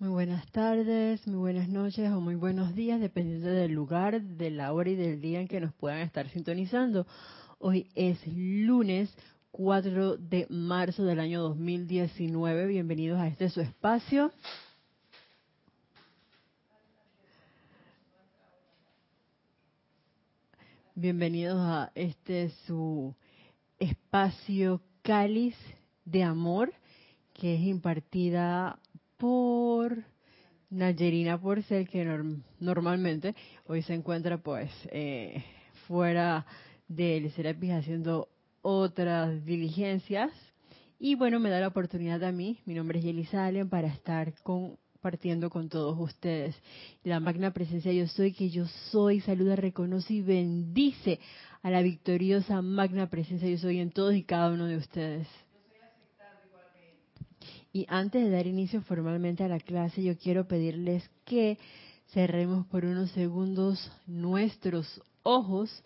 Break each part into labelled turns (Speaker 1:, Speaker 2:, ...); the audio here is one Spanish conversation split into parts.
Speaker 1: Muy buenas tardes, muy buenas noches o muy buenos días, dependiendo del lugar, de la hora y del día en que nos puedan estar sintonizando. Hoy es lunes 4 de marzo del año 2019. Bienvenidos a este su espacio. Bienvenidos a este su espacio cáliz de amor que es impartida por Nayerina Porcel, que normalmente hoy se encuentra pues eh, fuera del Serapis haciendo otras diligencias. Y bueno, me da la oportunidad a mí, mi nombre es Yeli Salen, para estar compartiendo con todos ustedes. La magna presencia yo soy, que yo soy, saluda, reconoce y bendice a la victoriosa magna presencia yo soy en todos y cada uno de ustedes. Y antes de dar inicio formalmente a la clase, yo quiero pedirles que cerremos por unos segundos nuestros ojos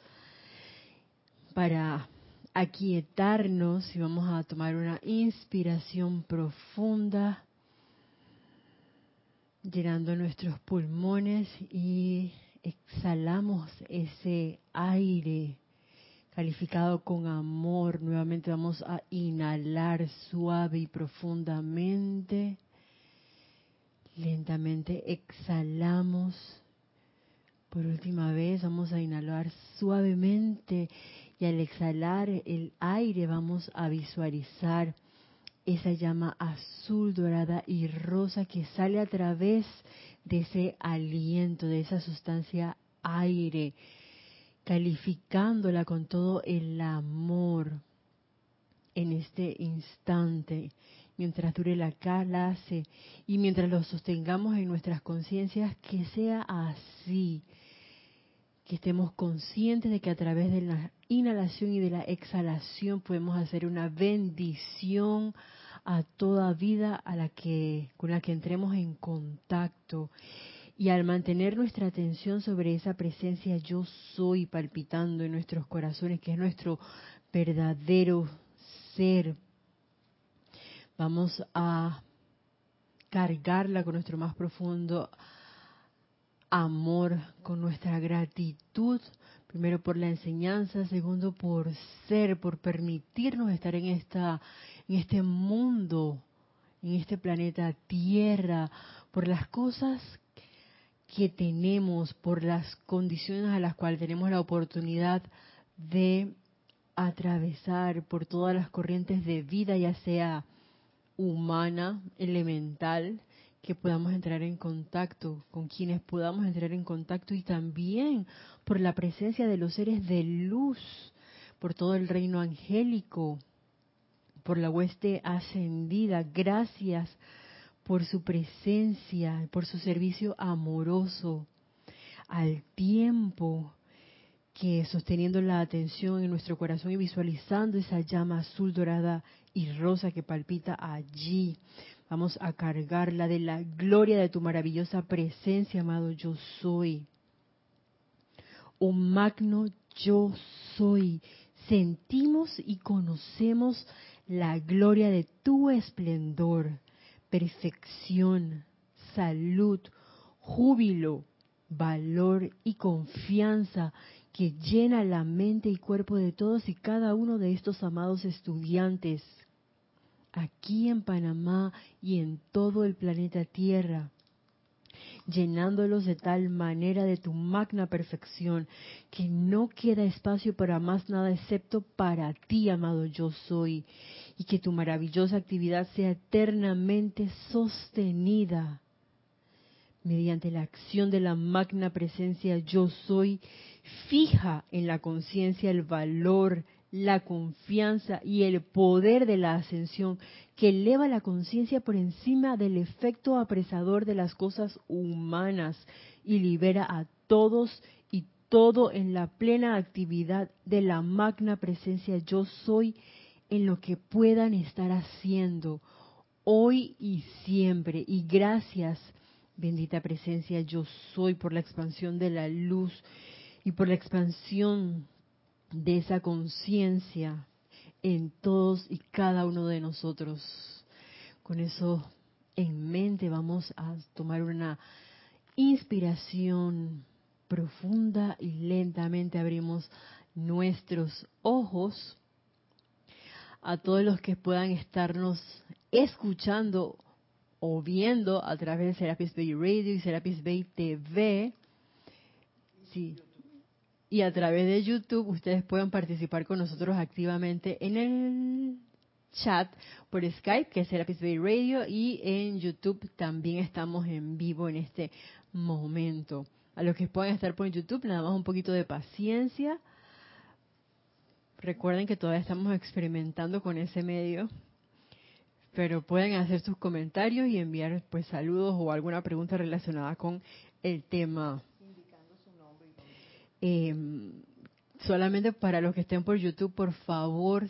Speaker 1: para aquietarnos y vamos a tomar una inspiración profunda, llenando nuestros pulmones y exhalamos ese aire calificado con amor. Nuevamente vamos a inhalar suave y profundamente. Lentamente exhalamos. Por última vez vamos a inhalar suavemente y al exhalar el aire vamos a visualizar esa llama azul, dorada y rosa que sale a través de ese aliento, de esa sustancia aire calificándola con todo el amor en este instante, mientras dure la clase y mientras lo sostengamos en nuestras conciencias, que sea así, que estemos conscientes de que a través de la inhalación y de la exhalación podemos hacer una bendición a toda vida a la que con la que entremos en contacto y al mantener nuestra atención sobre esa presencia yo soy palpitando en nuestros corazones, que es nuestro verdadero ser, vamos a cargarla con nuestro más profundo amor, con nuestra gratitud, primero por la enseñanza, segundo por ser, por permitirnos estar en esta en este mundo, en este planeta Tierra, por las cosas que tenemos, por las condiciones a las cuales tenemos la oportunidad de atravesar por todas las corrientes de vida, ya sea humana, elemental, que podamos entrar en contacto, con quienes podamos entrar en contacto y también por la presencia de los seres de luz, por todo el reino angélico, por la hueste ascendida. Gracias por su presencia, por su servicio amoroso, al tiempo que sosteniendo la atención en nuestro corazón y visualizando esa llama azul, dorada y rosa que palpita allí, vamos a cargarla de la gloria de tu maravillosa presencia, amado yo soy. Un magno yo soy. Sentimos y conocemos la gloria de tu esplendor perfección, salud, júbilo, valor y confianza que llena la mente y cuerpo de todos y cada uno de estos amados estudiantes aquí en Panamá y en todo el planeta Tierra, llenándolos de tal manera de tu magna perfección que no queda espacio para más nada excepto para ti, amado yo soy, y que tu maravillosa actividad sea eternamente sostenida. Mediante la acción de la magna presencia yo soy, fija en la conciencia el valor, la confianza y el poder de la ascensión que eleva la conciencia por encima del efecto apresador de las cosas humanas y libera a todos y todo en la plena actividad de la magna presencia yo soy en lo que puedan estar haciendo hoy y siempre. Y gracias, bendita presencia, yo soy por la expansión de la luz y por la expansión de esa conciencia en todos y cada uno de nosotros. Con eso en mente, vamos a tomar una inspiración profunda y lentamente abrimos nuestros ojos. A todos los que puedan estarnos escuchando o viendo a través de Serapis Bay Radio y Serapis Bay TV. Sí. Y a través de YouTube ustedes pueden participar con nosotros activamente en el chat por Skype, que es Serapis Bay Radio, y en YouTube también estamos en vivo en este momento. A los que puedan estar por YouTube, nada más un poquito de paciencia. Recuerden que todavía estamos experimentando con ese medio, pero pueden hacer sus comentarios y enviar pues saludos o alguna pregunta relacionada con el tema. Eh, solamente para los que estén por YouTube, por favor,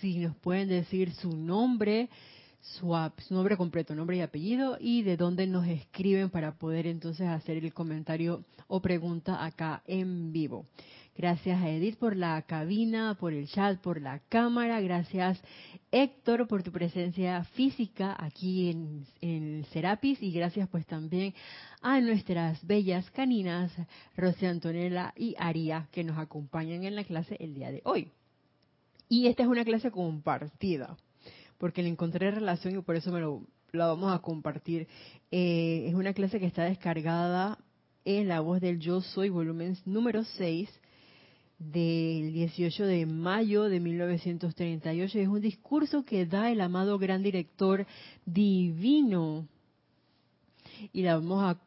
Speaker 1: si nos pueden decir su nombre, su, nombre completo, nombre y apellido y de dónde nos escriben para poder entonces hacer el comentario o pregunta acá en vivo. Gracias a Edith por la cabina, por el chat, por la cámara. Gracias Héctor por tu presencia física aquí en, en Serapis y gracias pues también a nuestras bellas caninas Rosy Antonella y Aria que nos acompañan en la clase el día de hoy. Y esta es una clase compartida, porque le encontré relación y por eso me lo, la vamos a compartir. Eh, es una clase que está descargada en La Voz del Yo Soy, volumen número 6, del 18 de mayo de 1938. Es un discurso que da el amado gran director divino. Y la vamos a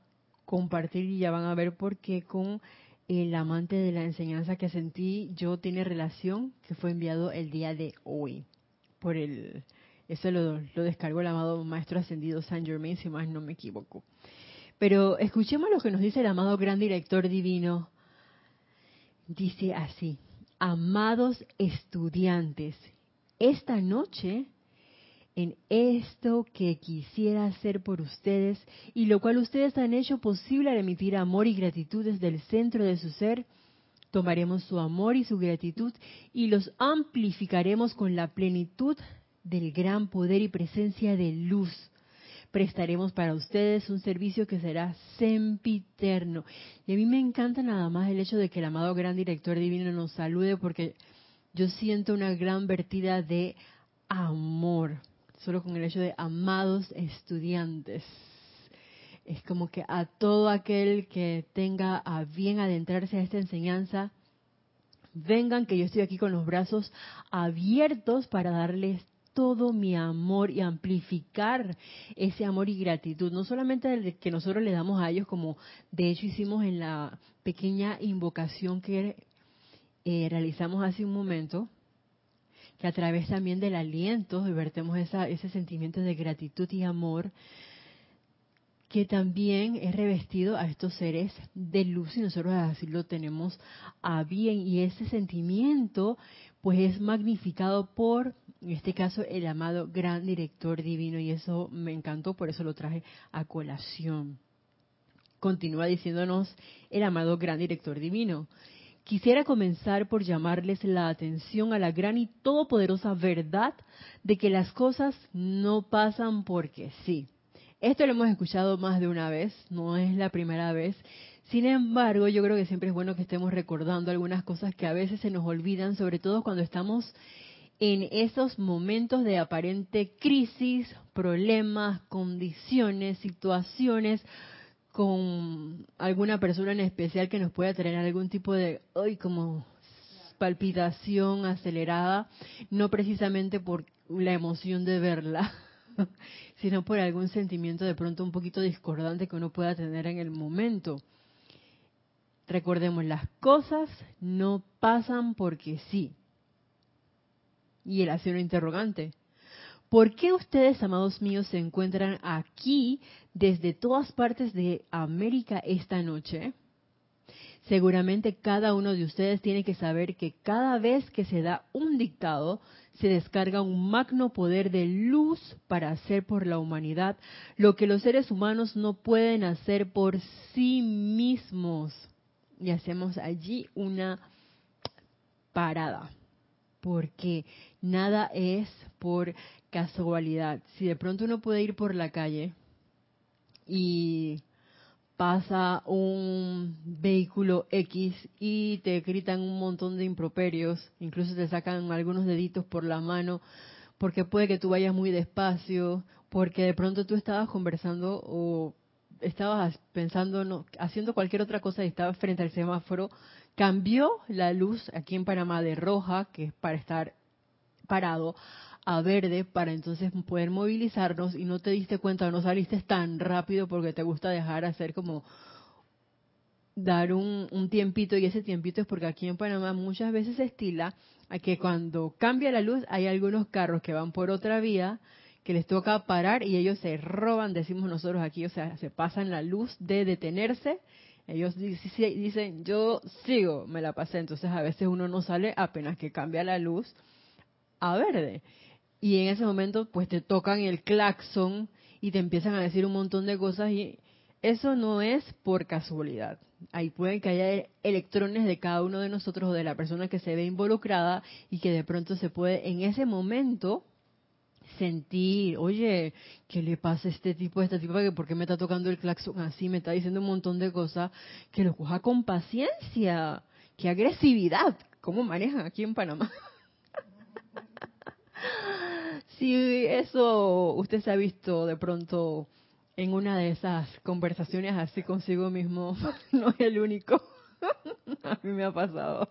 Speaker 1: compartir y ya van a ver por qué con el amante de la enseñanza que sentí yo tiene relación que fue enviado el día de hoy por el eso lo, lo descargó el amado maestro ascendido San Germain si más no me equivoco pero escuchemos lo que nos dice el amado gran director divino dice así amados estudiantes esta noche en esto que quisiera hacer por ustedes y lo cual ustedes han hecho posible al emitir amor y gratitud desde el centro de su ser, tomaremos su amor y su gratitud y los amplificaremos con la plenitud del gran poder y presencia de luz. Prestaremos para ustedes un servicio que será sempiterno. Y a mí me encanta nada más el hecho de que el amado gran director divino nos salude porque yo siento una gran vertida de amor solo con el hecho de amados estudiantes. Es como que a todo aquel que tenga a bien adentrarse a esta enseñanza, vengan que yo estoy aquí con los brazos abiertos para darles todo mi amor y amplificar ese amor y gratitud, no solamente el que nosotros le damos a ellos, como de hecho hicimos en la pequeña invocación que eh, realizamos hace un momento, que a través también del aliento vertemos ese sentimiento de gratitud y amor que también es revestido a estos seres de luz y nosotros así lo tenemos a bien. Y ese sentimiento pues es magnificado por en este caso el amado gran director divino y eso me encantó por eso lo traje a colación continúa diciéndonos el amado gran director divino Quisiera comenzar por llamarles la atención a la gran y todopoderosa verdad de que las cosas no pasan porque sí. Esto lo hemos escuchado más de una vez, no es la primera vez. Sin embargo, yo creo que siempre es bueno que estemos recordando algunas cosas que a veces se nos olvidan, sobre todo cuando estamos en esos momentos de aparente crisis, problemas, condiciones, situaciones con alguna persona en especial que nos pueda tener algún tipo de, hoy como palpitación acelerada, no precisamente por la emoción de verla, sino por algún sentimiento de pronto un poquito discordante que uno pueda tener en el momento. Recordemos, las cosas no pasan porque sí. Y él hace una interrogante. ¿Por qué ustedes, amados míos, se encuentran aquí desde todas partes de América esta noche? Seguramente cada uno de ustedes tiene que saber que cada vez que se da un dictado, se descarga un magno poder de luz para hacer por la humanidad lo que los seres humanos no pueden hacer por sí mismos. Y hacemos allí una parada, porque nada es por casualidad. Si de pronto uno puede ir por la calle y pasa un vehículo X y te gritan un montón de improperios, incluso te sacan algunos deditos por la mano, porque puede que tú vayas muy despacio, porque de pronto tú estabas conversando o estabas pensando, no, haciendo cualquier otra cosa y estabas frente al semáforo, cambió la luz aquí en Panamá de roja, que es para estar parado, a verde para entonces poder movilizarnos y no te diste cuenta no saliste tan rápido porque te gusta dejar hacer como dar un, un, tiempito y ese tiempito es porque aquí en Panamá muchas veces se estila a que cuando cambia la luz hay algunos carros que van por otra vía que les toca parar y ellos se roban, decimos nosotros aquí, o sea, se pasan la luz de detenerse. Ellos dicen, yo sigo, me la pasé. Entonces a veces uno no sale apenas que cambia la luz a verde. Y en ese momento pues te tocan el claxon y te empiezan a decir un montón de cosas y eso no es por casualidad. Ahí pueden que haya electrones de cada uno de nosotros o de la persona que se ve involucrada y que de pronto se puede en ese momento sentir, oye, ¿qué le pasa a este tipo, a esta tipo? ¿Por qué me está tocando el claxon así? Me está diciendo un montón de cosas. Que lo coja con paciencia. ¡Qué agresividad! ¿Cómo manejan aquí en Panamá? si eso usted se ha visto de pronto en una de esas conversaciones así consigo mismo, no es el único. a mí me ha pasado.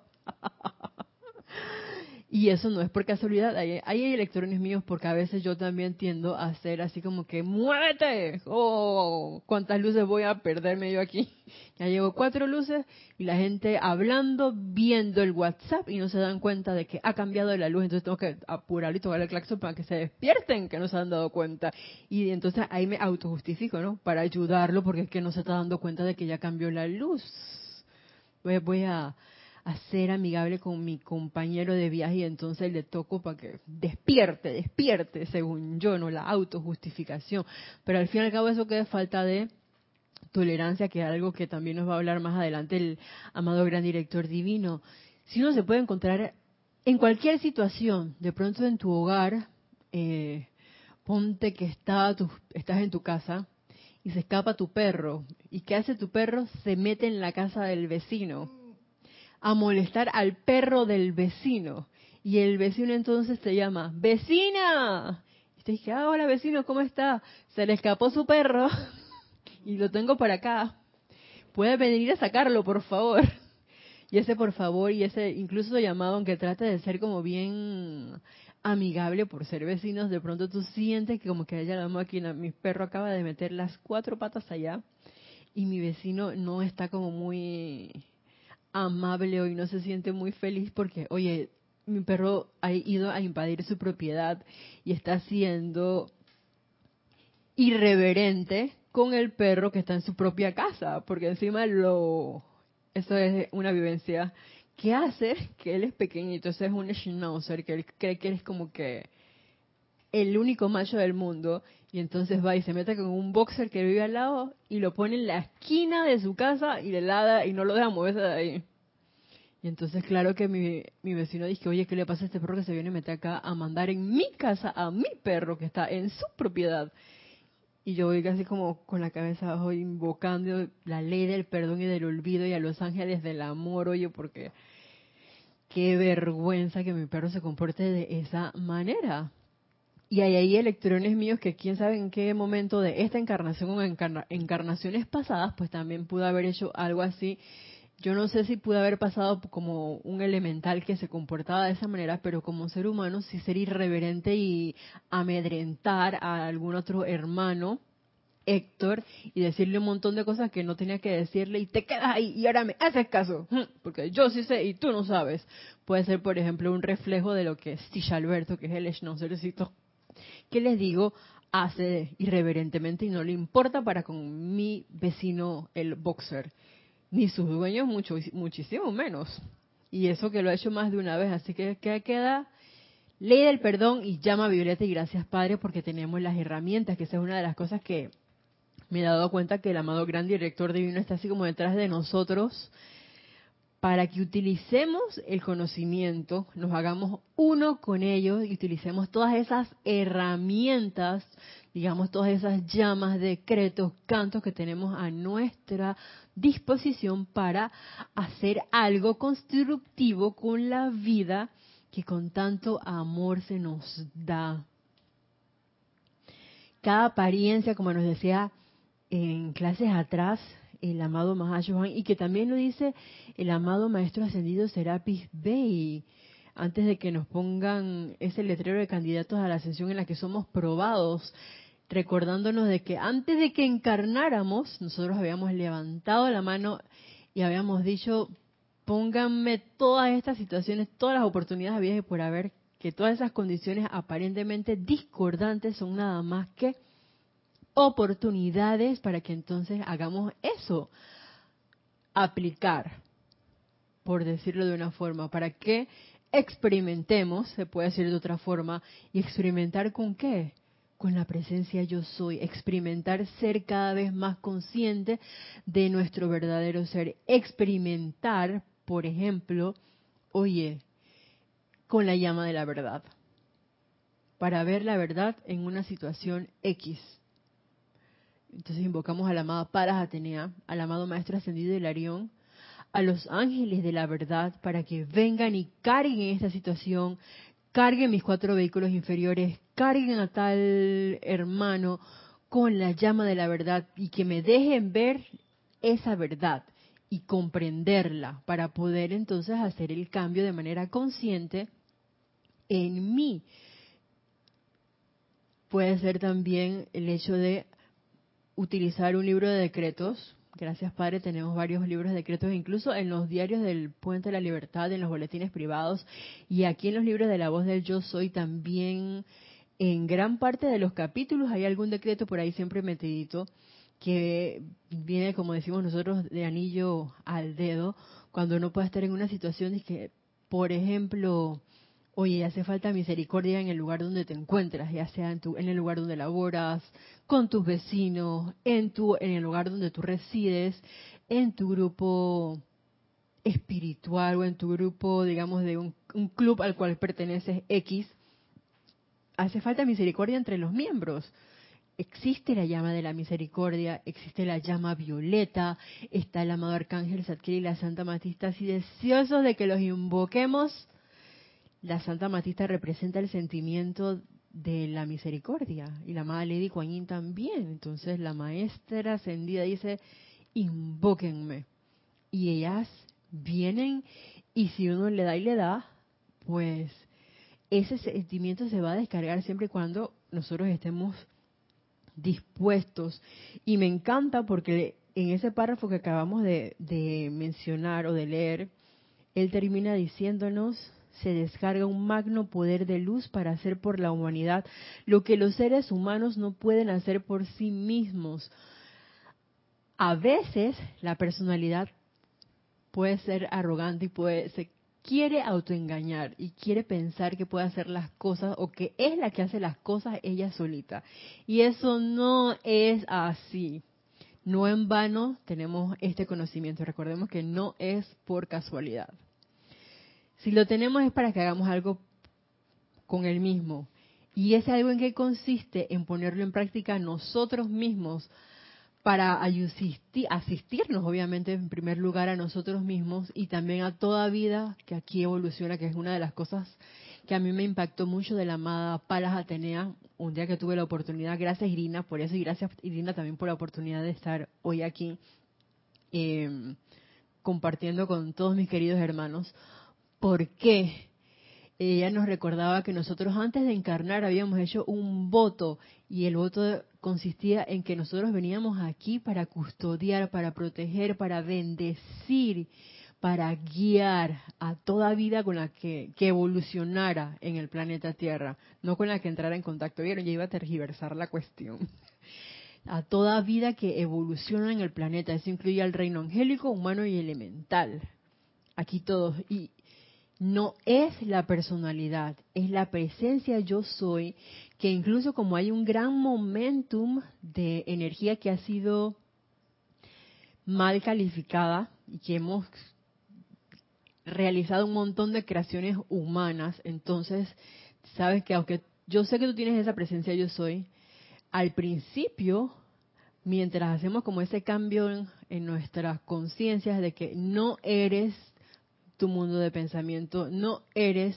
Speaker 1: Y eso no es por casualidad. Hay, hay, electrones míos porque a veces yo también tiendo a hacer así como que ¡muévete! ¡Oh! ¿Cuántas luces voy a perderme yo aquí? Ya llevo cuatro luces y la gente hablando, viendo el WhatsApp y no se dan cuenta de que ha cambiado la luz. Entonces tengo que apurar y tocar el claxon para que se despierten, que no se han dado cuenta. Y entonces ahí me autojustifico, ¿no? Para ayudarlo porque es que no se está dando cuenta de que ya cambió la luz. Voy, voy a a ser amigable con mi compañero de viaje y entonces le toco para que despierte, despierte, según yo, no la autojustificación. Pero al fin y al cabo eso queda falta de tolerancia, que es algo que también nos va a hablar más adelante el amado gran director divino. Si uno se puede encontrar en cualquier situación, de pronto en tu hogar, eh, ponte que está estás en tu casa y se escapa tu perro. ¿Y qué hace tu perro? Se mete en la casa del vecino a molestar al perro del vecino. Y el vecino entonces te llama, vecina. Y te dije, ah, hola vecino, ¿cómo está? Se le escapó su perro y lo tengo para acá. Puede venir a sacarlo, por favor. Y ese por favor y ese incluso llamado, aunque trate de ser como bien amigable por ser vecinos, de pronto tú sientes que como que haya la máquina, mi perro acaba de meter las cuatro patas allá y mi vecino no está como muy amable hoy, no se siente muy feliz porque, oye, mi perro ha ido a invadir su propiedad y está siendo irreverente con el perro que está en su propia casa, porque encima lo eso es una vivencia que hace que él es pequeñito, eso es un schnauzer que él cree que él es como que el único macho del mundo y entonces va y se mete con un boxer que vive al lado y lo pone en la esquina de su casa y le lada y no lo deja moverse de ahí. Y entonces, claro que mi, mi vecino dice, oye, ¿qué le pasa a este perro que se viene a meter acá a mandar en mi casa a mi perro que está en su propiedad? Y yo voy casi como con la cabeza abajo invocando la ley del perdón y del olvido y a los ángeles del amor, oye, porque qué vergüenza que mi perro se comporte de esa manera. Y hay ahí electrones míos que quién sabe en qué momento de esta encarnación o encarnaciones pasadas, pues también pudo haber hecho algo así yo no sé si pudo haber pasado como un elemental que se comportaba de esa manera, pero como ser humano sí ser irreverente y amedrentar a algún otro hermano, Héctor, y decirle un montón de cosas que no tenía que decirle y te quedas ahí y ahora me haces caso, porque yo sí sé y tú no sabes. Puede ser, por ejemplo, un reflejo de lo que es Alberto, que es el schnauzerecito, que les digo, hace irreverentemente y no le importa para con mi vecino el boxer ni sus dueños mucho, muchísimo menos. Y eso que lo ha hecho más de una vez. Así que, ¿qué queda? Ley del perdón y llama a Violeta y gracias Padre porque tenemos las herramientas, que esa es una de las cosas que me he dado cuenta que el amado gran director divino está así como detrás de nosotros para que utilicemos el conocimiento, nos hagamos uno con ellos y utilicemos todas esas herramientas, digamos, todas esas llamas, decretos, cantos que tenemos a nuestra disposición para hacer algo constructivo con la vida que con tanto amor se nos da. Cada apariencia, como nos decía en clases atrás, el amado Mahashohan, y que también lo dice el amado Maestro Ascendido Serapis Bey, antes de que nos pongan ese letrero de candidatos a la ascensión en la que somos probados, recordándonos de que antes de que encarnáramos, nosotros habíamos levantado la mano y habíamos dicho, pónganme todas estas situaciones, todas las oportunidades había por haber, que todas esas condiciones aparentemente discordantes son nada más que oportunidades para que entonces hagamos eso, aplicar, por decirlo de una forma, para que experimentemos, se puede decir de otra forma, y experimentar con qué? Con la presencia yo soy, experimentar ser cada vez más consciente de nuestro verdadero ser, experimentar, por ejemplo, oye, con la llama de la verdad, para ver la verdad en una situación X entonces invocamos a la amada Paras Atenea, al amado Maestro Ascendido de Larión, a los ángeles de la verdad para que vengan y carguen esta situación, carguen mis cuatro vehículos inferiores, carguen a tal hermano con la llama de la verdad y que me dejen ver esa verdad y comprenderla para poder entonces hacer el cambio de manera consciente en mí. Puede ser también el hecho de utilizar un libro de decretos. Gracias, Padre, tenemos varios libros de decretos, incluso en los diarios del Puente de la Libertad, en los boletines privados y aquí en los libros de la voz del Yo Soy también. En gran parte de los capítulos hay algún decreto por ahí siempre metidito que viene, como decimos nosotros, de anillo al dedo, cuando uno puede estar en una situación de que, por ejemplo, oye, hace falta misericordia en el lugar donde te encuentras, ya sea en, tu, en el lugar donde laboras, con tus vecinos, en, tu, en el lugar donde tú resides, en tu grupo espiritual o en tu grupo, digamos, de un, club al cual perteneces X, hace falta misericordia entre los miembros. Existe la llama de la misericordia, existe la llama violeta, está el amado Arcángel Satkiel y la Santa Matista, así deseosos de que los invoquemos la Santa Matista representa el sentimiento de la misericordia y la amada Lady Kuan también. Entonces la maestra ascendida dice, invóquenme. Y ellas vienen y si uno le da y le da, pues ese sentimiento se va a descargar siempre y cuando nosotros estemos dispuestos. Y me encanta porque en ese párrafo que acabamos de, de mencionar o de leer, él termina diciéndonos se descarga un magno poder de luz para hacer por la humanidad lo que los seres humanos no pueden hacer por sí mismos. A veces la personalidad puede ser arrogante y puede se quiere autoengañar y quiere pensar que puede hacer las cosas o que es la que hace las cosas ella solita. Y eso no es así. No en vano tenemos este conocimiento. Recordemos que no es por casualidad. Si lo tenemos es para que hagamos algo con el mismo. Y ese algo en qué consiste en ponerlo en práctica nosotros mismos para asistirnos, obviamente, en primer lugar a nosotros mismos y también a toda vida que aquí evoluciona, que es una de las cosas que a mí me impactó mucho de la amada Palas Atenea, un día que tuve la oportunidad, gracias Irina por eso y gracias Irina también por la oportunidad de estar hoy aquí eh, compartiendo con todos mis queridos hermanos ¿Por qué? Ella nos recordaba que nosotros antes de encarnar habíamos hecho un voto y el voto consistía en que nosotros veníamos aquí para custodiar, para proteger, para bendecir, para guiar a toda vida con la que, evolucionara en el planeta Tierra, no con la que entrara en contacto. Vieron, ya iba a tergiversar la cuestión. A toda vida que evoluciona en el planeta. Eso incluye al reino angélico, humano y elemental. Aquí todos. Y, no es la personalidad, es la presencia yo soy, que incluso como hay un gran momentum de energía que ha sido mal calificada y que hemos realizado un montón de creaciones humanas, entonces sabes que aunque yo sé que tú tienes esa presencia yo soy, al principio, mientras hacemos como ese cambio en, en nuestras conciencias de que no eres tu mundo de pensamiento, no eres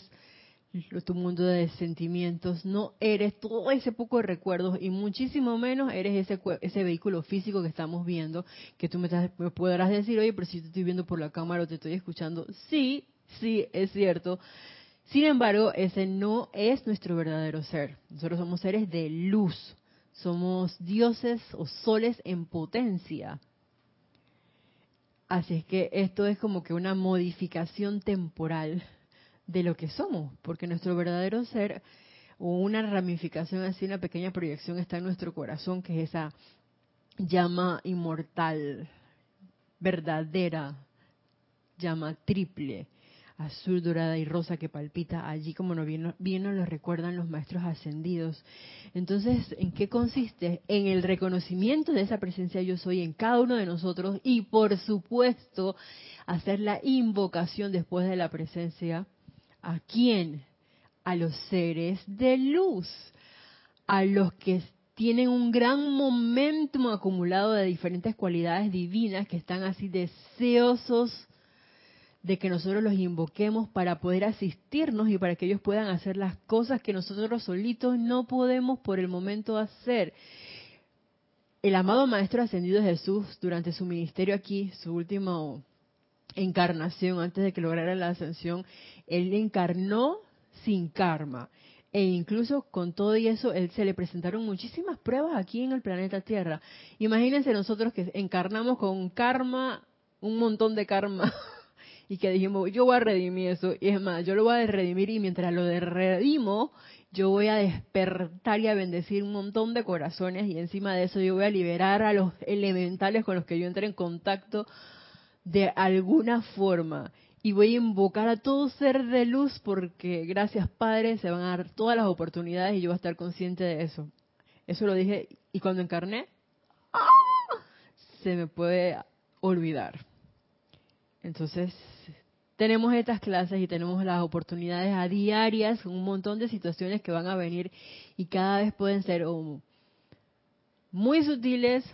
Speaker 1: tu mundo de sentimientos, no eres todo ese poco de recuerdos y muchísimo menos eres ese, ese vehículo físico que estamos viendo, que tú me, estás, me podrás decir, oye, pero si te estoy viendo por la cámara o te estoy escuchando, sí, sí, es cierto. Sin embargo, ese no es nuestro verdadero ser. Nosotros somos seres de luz, somos dioses o soles en potencia. Así es que esto es como que una modificación temporal de lo que somos, porque nuestro verdadero ser o una ramificación así, una pequeña proyección está en nuestro corazón, que es esa llama inmortal, verdadera, llama triple, azul, dorada y rosa que palpita allí como nos bien, bien nos lo recuerdan los maestros ascendidos. Entonces, ¿en qué consiste? En el reconocimiento de esa presencia yo soy en cada uno de nosotros y por supuesto hacer la invocación después de la presencia ¿A quién? A los seres de luz, a los que tienen un gran momentum acumulado de diferentes cualidades divinas que están así deseosos de que nosotros los invoquemos para poder asistirnos y para que ellos puedan hacer las cosas que nosotros solitos no podemos por el momento hacer. El amado Maestro Ascendido Jesús, durante su ministerio aquí, su último encarnación, antes de que lograra la ascensión, él encarnó sin karma. E incluso con todo y eso, él se le presentaron muchísimas pruebas aquí en el planeta Tierra. Imagínense nosotros que encarnamos con karma, un montón de karma, y que dijimos, yo voy a redimir eso. Y es más, yo lo voy a redimir y mientras lo redimo, yo voy a despertar y a bendecir un montón de corazones y encima de eso yo voy a liberar a los elementales con los que yo entré en contacto de alguna forma. Y voy a invocar a todo ser de luz porque gracias Padre se van a dar todas las oportunidades y yo voy a estar consciente de eso. Eso lo dije y cuando encarné, ¡ah! se me puede olvidar. Entonces, tenemos estas clases y tenemos las oportunidades a diarias, un montón de situaciones que van a venir y cada vez pueden ser muy sutiles,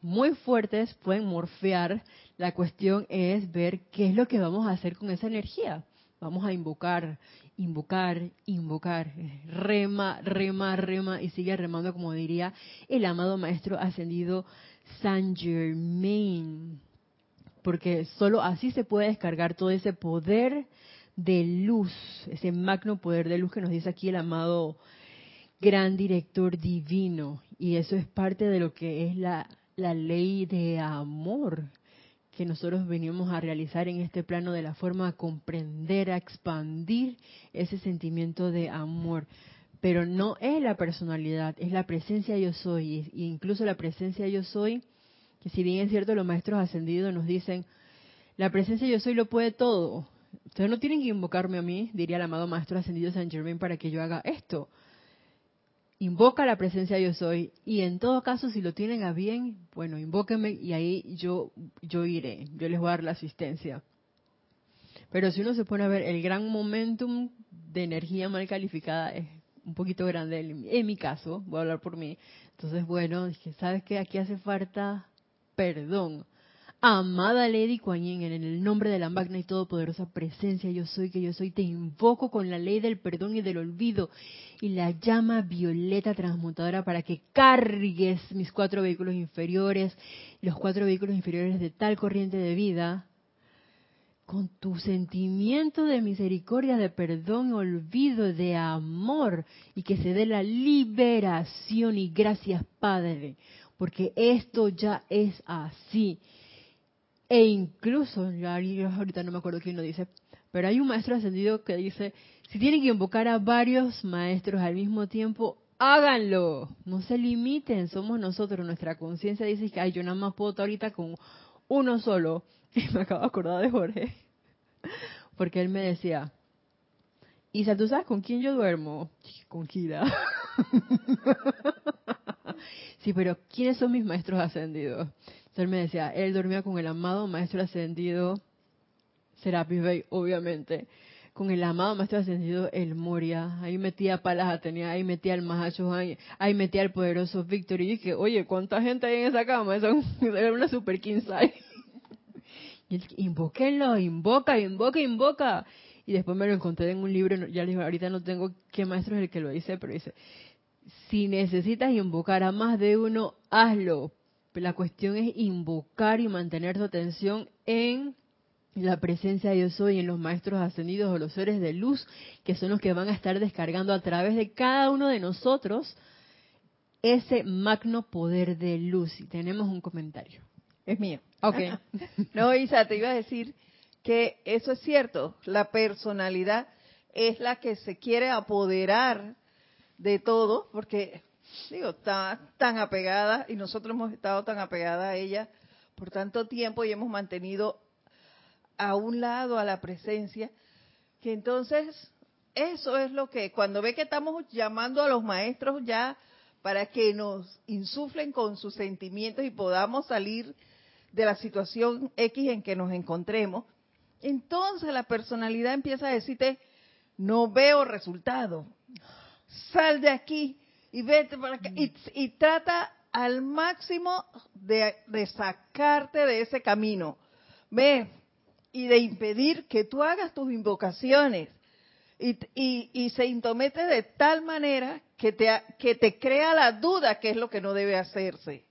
Speaker 1: muy fuertes, pueden morfear la cuestión es ver qué es lo que vamos a hacer con esa energía. Vamos a invocar, invocar, invocar, rema, rema, rema y sigue remando como diría el amado maestro ascendido Saint Germain. Porque solo así se puede descargar todo ese poder de luz, ese magno poder de luz que nos dice aquí el amado gran director divino. Y eso es parte de lo que es la, la ley de amor que nosotros venimos a realizar en este plano de la forma a comprender, a expandir ese sentimiento de amor. Pero no es la personalidad, es la presencia yo soy. E incluso la presencia yo soy, que si bien es cierto los maestros ascendidos nos dicen, la presencia yo soy lo puede todo. Ustedes no tienen que invocarme a mí, diría el amado maestro ascendido San Germain, para que yo haga esto invoca la presencia yo soy y en todo caso si lo tienen a bien, bueno, invóquenme y ahí yo yo iré, yo les voy a dar la asistencia. Pero si uno se pone a ver el gran momentum de energía mal calificada es un poquito grande en mi caso, voy a hablar por mí. Entonces, bueno, dije, ¿sabes qué? Aquí hace falta perdón. Amada Lady Kuan en el nombre de la magna y todopoderosa presencia yo soy que yo soy, te invoco con la ley del perdón y del olvido y la llama violeta transmutadora para que cargues mis cuatro vehículos inferiores, los cuatro vehículos inferiores de tal corriente de vida, con tu sentimiento de misericordia, de perdón, olvido, de amor, y que se dé la liberación y gracias Padre, porque esto ya es así e incluso, ya ahorita no me acuerdo quién lo dice, pero hay un maestro ascendido que dice, si tienen que invocar a varios maestros al mismo tiempo, háganlo. No se limiten, somos nosotros. Nuestra conciencia dice que Ay, yo nada más puedo estar ahorita con uno solo. Y me acabo de acordar de Jorge. Porque él me decía, Isa, ¿tú sabes con quién yo duermo? Con Kira. sí, pero ¿quiénes son mis maestros ascendidos? él me decía, él dormía con el amado maestro ascendido Serapis Bay, obviamente, con el amado maestro ascendido El Moria. Ahí metía Palas Atenea, ahí metía el Mahacho, ahí, metía el poderoso Víctor. Y dije, oye, ¿cuánta gente hay en esa cama? Eso era una super size. Y él, invóquenlo, invoca, invoca, invoca. Y después me lo encontré en un libro, ya les digo, ahorita no tengo qué maestro es el que lo dice, pero dice, si necesitas invocar a más de uno, hazlo. La cuestión es invocar y mantener tu atención en la presencia de yo soy, en los maestros ascendidos o los seres de luz, que son los que van a estar descargando a través de cada uno de nosotros ese magno poder de luz. Y tenemos un comentario.
Speaker 2: Es mío.
Speaker 1: Ok.
Speaker 2: no, Isa, te iba a decir que eso es cierto. La personalidad es la que se quiere apoderar de todo, porque, digo, está tan apegada y nosotros hemos estado tan apegadas a ella por tanto tiempo y hemos mantenido a un lado a la presencia, que entonces eso es lo que cuando ve que estamos llamando a los maestros ya para que nos insuflen con sus sentimientos y podamos salir de la situación X en que nos encontremos, entonces la personalidad empieza a decirte, no veo resultado, sal de aquí y vete para acá, y, trata al máximo de, de, sacarte de ese camino. Ve, y de impedir que tú hagas tus invocaciones. Y, y, y, se intomete de tal manera que te, que te crea la duda que es lo que no debe hacerse.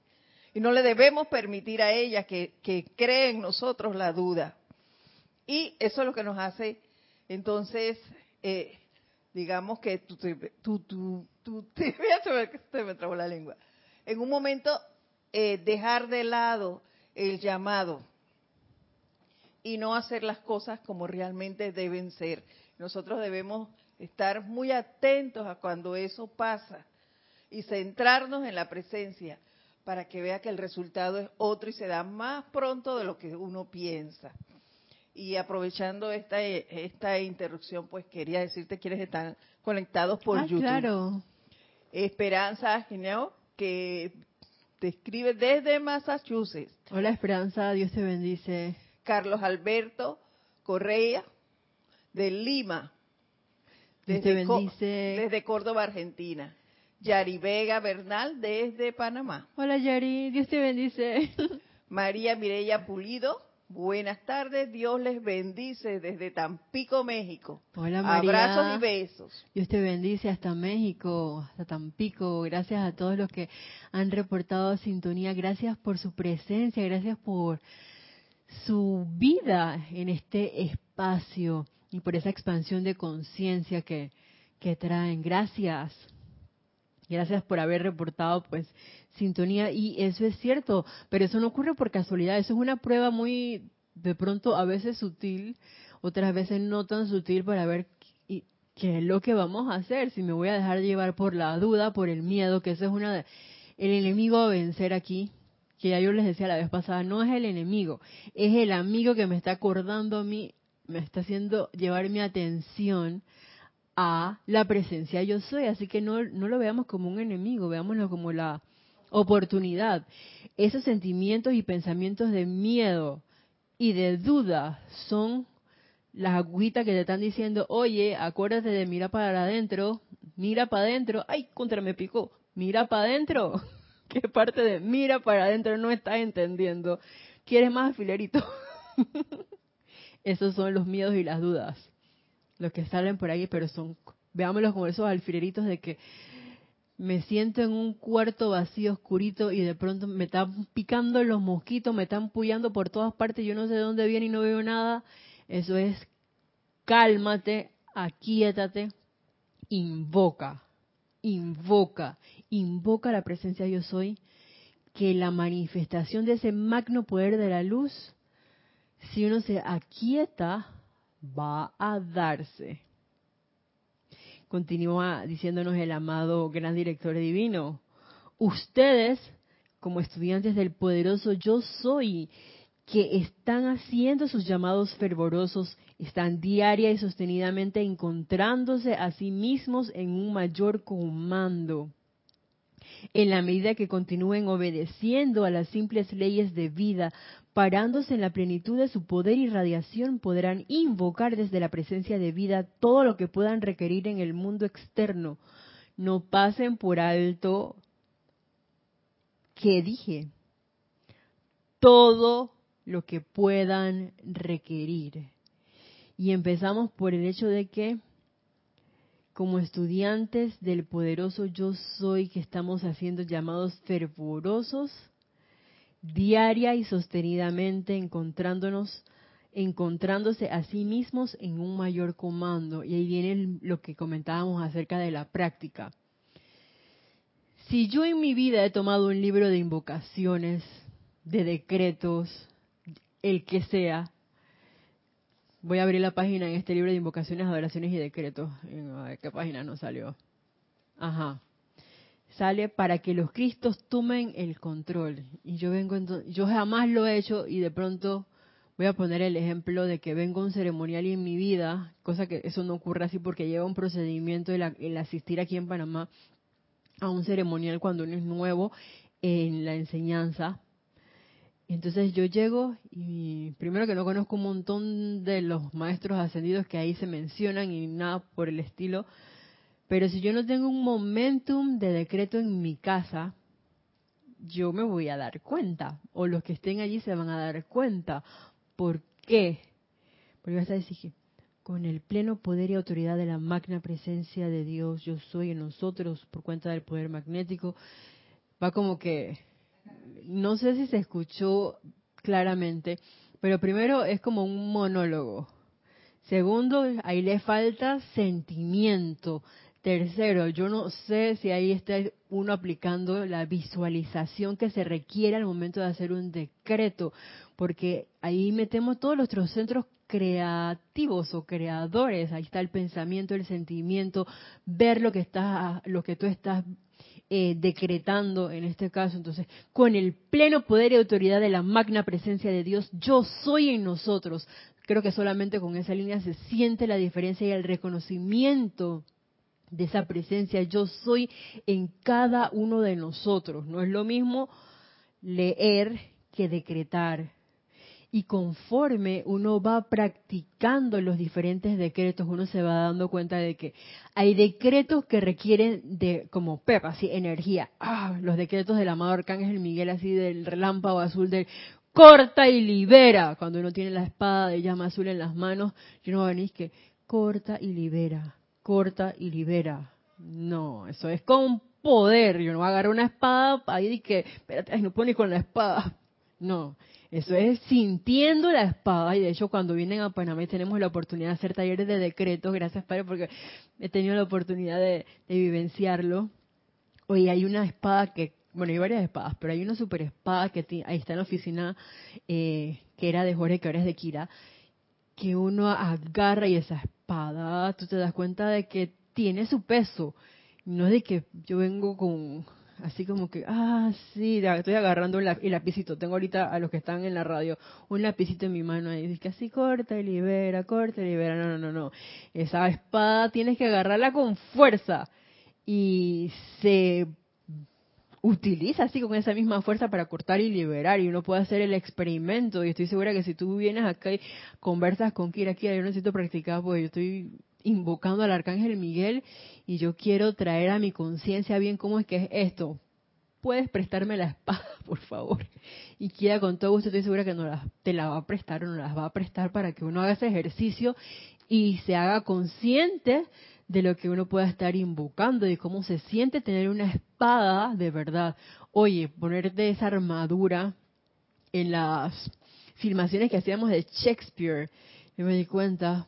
Speaker 2: Y no le debemos permitir a ella que, que cree en nosotros la duda. Y eso es lo que nos hace, entonces, eh, digamos que tú, tú, tú, tú se me trabó la lengua. En un momento, eh, dejar de lado el llamado y no hacer las cosas como realmente deben ser. Nosotros debemos estar muy atentos a cuando eso pasa y centrarnos en la presencia para que vea que el resultado es otro y se da más pronto de lo que uno piensa. Y aprovechando esta esta interrupción, pues quería decirte quienes están conectados por ah, YouTube.
Speaker 1: Claro.
Speaker 2: Esperanza Gineo, que te escribe desde Massachusetts.
Speaker 1: Hola Esperanza, Dios te bendice.
Speaker 2: Carlos Alberto Correa de Lima, desde, desde Córdoba, Argentina. Yari Vega Bernal desde Panamá.
Speaker 1: Hola Yari, Dios te bendice.
Speaker 2: María Mireya Pulido, buenas tardes, Dios les bendice desde Tampico, México.
Speaker 1: Hola María.
Speaker 2: Abrazos y besos.
Speaker 1: Dios te bendice hasta México, hasta Tampico. Gracias a todos los que han reportado sintonía. Gracias por su presencia, gracias por su vida en este espacio y por esa expansión de conciencia que, que traen. Gracias. Gracias por haber reportado pues sintonía. Y eso es cierto, pero eso no ocurre por casualidad, eso es una prueba muy de pronto a veces sutil, otras veces no tan sutil para ver qué es lo que vamos a hacer, si me voy a dejar llevar por la duda, por el miedo, que eso es una de, el enemigo a vencer aquí, que ya yo les decía la vez pasada, no es el enemigo, es el amigo que me está acordando a mí, me está haciendo llevar mi atención a la presencia yo soy, así que no, no lo veamos como un enemigo, veámoslo como la oportunidad. Esos sentimientos y pensamientos de miedo y de duda son las agüitas que te están diciendo, oye, acuérdate de mirar para adentro, mira para adentro, ay, contra me picó, mira para adentro. ¿Qué parte de mira para adentro no estás entendiendo? ¿Quieres más afilerito? Esos son los miedos y las dudas. Los que salen por ahí, pero son, veámoslos como esos alfileritos de que me siento en un cuarto vacío, oscurito, y de pronto me están picando los mosquitos, me están puyando por todas partes, yo no sé de dónde viene y no veo nada. Eso es, cálmate, aquíétate, invoca, invoca, invoca la presencia yo soy, que la manifestación de ese magno poder de la luz, si uno se aquieta, va a darse. Continúa diciéndonos el amado gran director divino. Ustedes, como estudiantes del poderoso yo soy, que están haciendo sus llamados fervorosos, están diaria y sostenidamente encontrándose a sí mismos en un mayor comando En la medida que continúen obedeciendo a las simples leyes de vida, parándose en la plenitud de su poder y radiación, podrán invocar desde la presencia de vida todo lo que puedan requerir en el mundo externo. No pasen por alto que dije. Todo lo que puedan requerir. Y empezamos por el hecho de que como estudiantes del poderoso yo soy que estamos haciendo llamados fervorosos, diaria y sostenidamente encontrándonos, encontrándose a sí mismos en un mayor comando. Y ahí viene lo que comentábamos acerca de la práctica. Si yo en mi vida he tomado un libro de invocaciones, de decretos, el que sea, Voy a abrir la página en este libro de invocaciones, adoraciones y decretos. A qué página nos salió. Ajá. Sale para que los cristos tomen el control. Y yo vengo, yo jamás lo he hecho y de pronto voy a poner el ejemplo de que vengo a un ceremonial y en mi vida, cosa que eso no ocurre así porque lleva un procedimiento el, el asistir aquí en Panamá a un ceremonial cuando uno es nuevo en la enseñanza, entonces yo llego y primero que no conozco un montón de los maestros ascendidos que ahí se mencionan y nada por el estilo, pero si yo no tengo un momentum de decreto en mi casa, yo me voy a dar cuenta, o los que estén allí se van a dar cuenta. ¿Por qué? Porque vas a decir con el pleno poder y autoridad de la magna presencia de Dios, yo soy en nosotros por cuenta del poder magnético, va como que no sé si se escuchó claramente, pero primero es como un monólogo. Segundo, ahí le falta sentimiento. Tercero, yo no sé si ahí está uno aplicando la visualización que se requiere al momento de hacer un decreto, porque ahí metemos todos nuestros centros creativos o creadores. Ahí está el pensamiento, el sentimiento, ver lo que está, lo que tú estás eh, decretando en este caso. Entonces, con el pleno poder y autoridad de la magna presencia de Dios, yo soy en nosotros. Creo que solamente con esa línea se siente la diferencia y el reconocimiento de esa presencia. Yo soy en cada uno de nosotros. No es lo mismo leer que decretar y conforme uno va practicando los diferentes decretos, uno se va dando cuenta de que hay decretos que requieren de, como pepa, así, energía. Ah, los decretos del amado Arcángel Miguel, así del relámpago azul, del corta y libera. Cuando uno tiene la espada de llama azul en las manos, y uno venís que corta y libera, corta y libera. No, eso es con poder. Yo no agarro una espada ahí y que, espérate, no pone con la espada. No, eso es sintiendo la espada. Y de hecho, cuando vienen a Panamá tenemos la oportunidad de hacer talleres de decretos, gracias Padre, porque he tenido la oportunidad de, vivenciarlo. Hoy hay una espada que, bueno, hay varias espadas, pero hay una super espada que ahí está en la oficina, eh, que era de Jorge, que ahora es de Kira, que uno agarra y esa espada, tú te das cuenta de que tiene su peso. No es de que yo vengo con así como que, ah, sí, estoy agarrando el lapicito. Tengo ahorita a los que están en la radio un lapicito en mi mano y dice así corta y libera, corta y libera. No, no, no, no. Esa espada tienes que agarrarla con fuerza y se utiliza así con esa misma fuerza para cortar y liberar y uno puede hacer el experimento y estoy segura que si tú vienes acá y conversas con Kira, Kira, yo necesito practicar porque yo estoy invocando al arcángel Miguel y yo quiero traer a mi conciencia bien cómo es que es esto. Puedes prestarme la espada, por favor. Y quiera con todo gusto, estoy segura que no te la va a prestar o no las va a prestar para que uno haga ese ejercicio y se haga consciente de lo que uno pueda estar invocando y cómo se siente tener una espada de verdad. Oye, ponerte esa armadura en las filmaciones que hacíamos de Shakespeare, yo me di cuenta,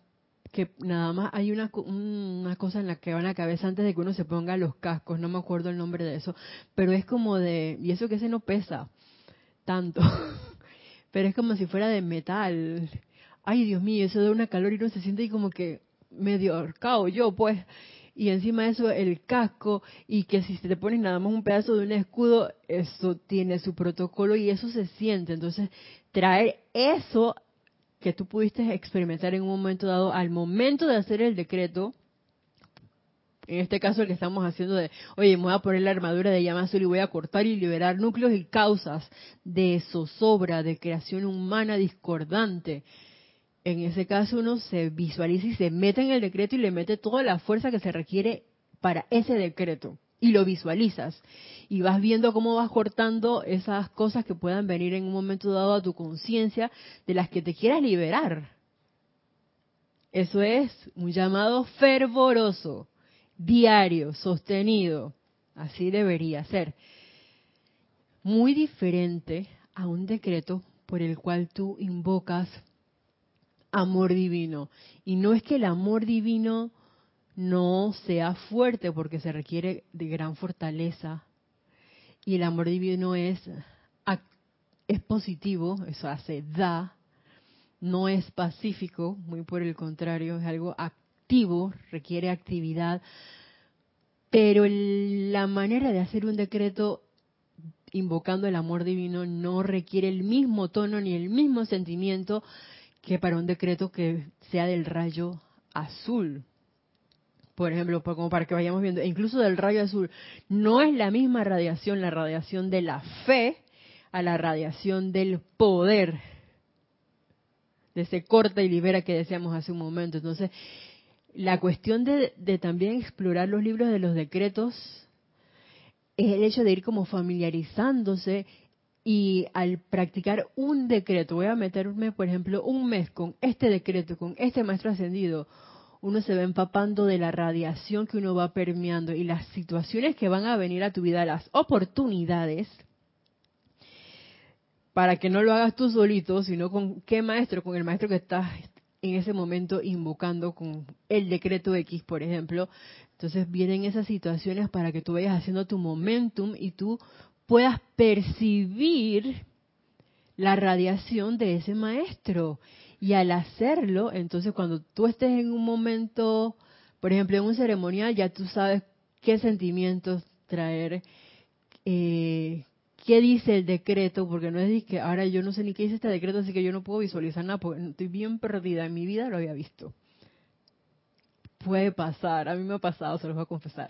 Speaker 1: que nada más hay una, una cosa en la que va en la cabeza antes de que uno se ponga los cascos, no me acuerdo el nombre de eso, pero es como de, y eso que ese no pesa tanto, pero es como si fuera de metal. Ay, Dios mío, eso da una calor y uno se siente como que medio ahorcado yo, pues. Y encima de eso el casco y que si te pones nada más un pedazo de un escudo, eso tiene su protocolo y eso se siente. Entonces, traer eso que tú pudiste experimentar en un momento dado, al momento de hacer el decreto, en este caso el que estamos haciendo de, oye, me voy a poner la armadura de llama azul y voy a cortar y liberar núcleos y causas de zozobra, de creación humana discordante. En ese caso uno se visualiza y se mete en el decreto y le mete toda la fuerza que se requiere para ese decreto. Y lo visualizas. Y vas viendo cómo vas cortando esas cosas que puedan venir en un momento dado a tu conciencia de las que te quieras liberar. Eso es un llamado fervoroso diario, sostenido. Así debería ser. Muy diferente a un decreto por el cual tú invocas amor divino. Y no es que el amor divino no sea fuerte porque se requiere de gran fortaleza. Y el amor divino es, es positivo, eso hace, da, no es pacífico, muy por el contrario, es algo activo, requiere actividad, pero la manera de hacer un decreto invocando el amor divino no requiere el mismo tono ni el mismo sentimiento que para un decreto que sea del rayo azul. Por ejemplo, como para que vayamos viendo, e incluso del rayo azul, no es la misma radiación, la radiación de la fe, a la radiación del poder, de ese corta y libera que decíamos hace un momento. Entonces, la cuestión de, también explorar los libros de los decretos es el hecho de ir como familiarizándose y al practicar un decreto, voy a meterme, por ejemplo, un mes con este decreto, con este maestro ascendido, uno se va empapando de la radiación que uno va permeando y las situaciones que van a venir a tu vida, las oportunidades, para que no lo hagas tú solito, sino con qué maestro, con el maestro que estás en ese momento invocando con el decreto X, por ejemplo. Entonces vienen esas situaciones para que tú vayas haciendo tu momentum y tú puedas percibir la radiación de ese maestro. Y al hacerlo, entonces cuando tú estés en un momento, por ejemplo, en un ceremonial, ya tú sabes qué sentimientos traer, eh, qué dice el decreto, porque no es que ahora yo no sé ni qué dice este decreto, así que yo no puedo visualizar nada, porque estoy bien perdida, en mi vida lo había visto. Puede pasar, a mí me ha pasado, se los voy a confesar.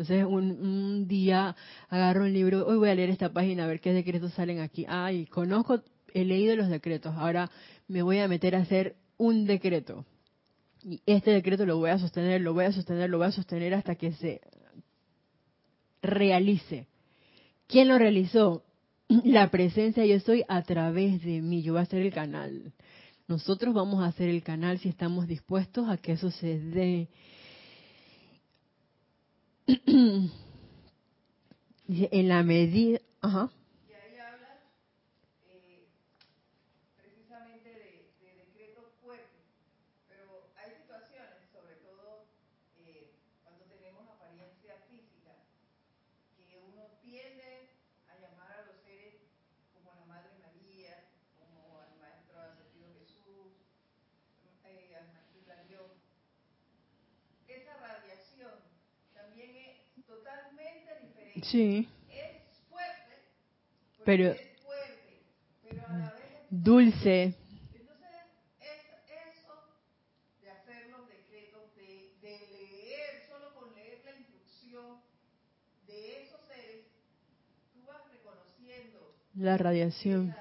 Speaker 1: Entonces un, día agarro un libro, hoy voy a leer esta página a ver qué decretos salen aquí. Ay, conozco, he leído los decretos, ahora me voy a meter a hacer un decreto. Y este decreto lo voy a sostener, lo voy a sostener, lo voy a sostener hasta que se realice. ¿Quién lo realizó? La presencia yo soy a través de mí, yo voy a ser el canal. Nosotros vamos a hacer el canal si estamos dispuestos a que eso se dé. en la medida... Ajá. Sí. Es fuerte, pero, es fuerte, pero a la vez es dulce. Entonces, es eso de hacer los decretos, de, leer, solo con leer la instrucción de esos seres, tú vas reconociendo la radiación.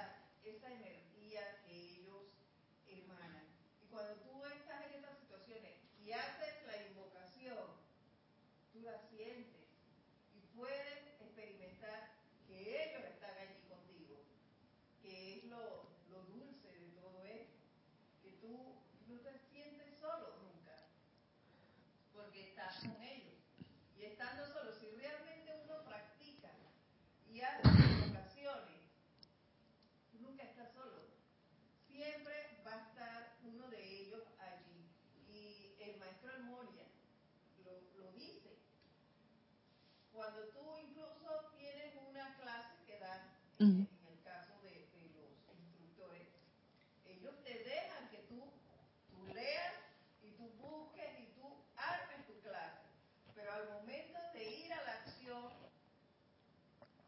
Speaker 2: En el caso de, los instructores, ellos te dejan que tú, tú leas y tú busques y tú armes tu clase. Pero al momento de ir a la acción,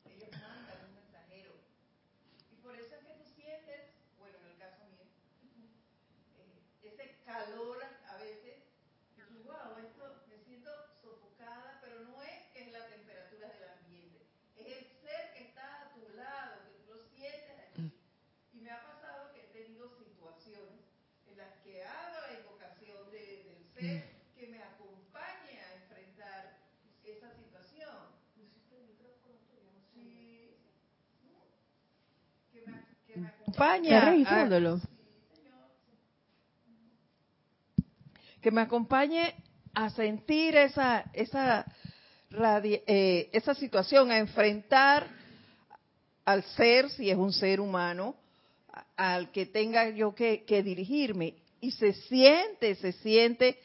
Speaker 2: ellos mandan un mensajero. Y por eso es que tú sientes, bueno, en el caso mío, eh, ese calor a veces, y tú, wow, esto que me acompañe a sentir esa esa eh, esa situación, a enfrentar al ser, si es un ser humano, al que tenga yo que, que dirigirme. Y se siente, se siente,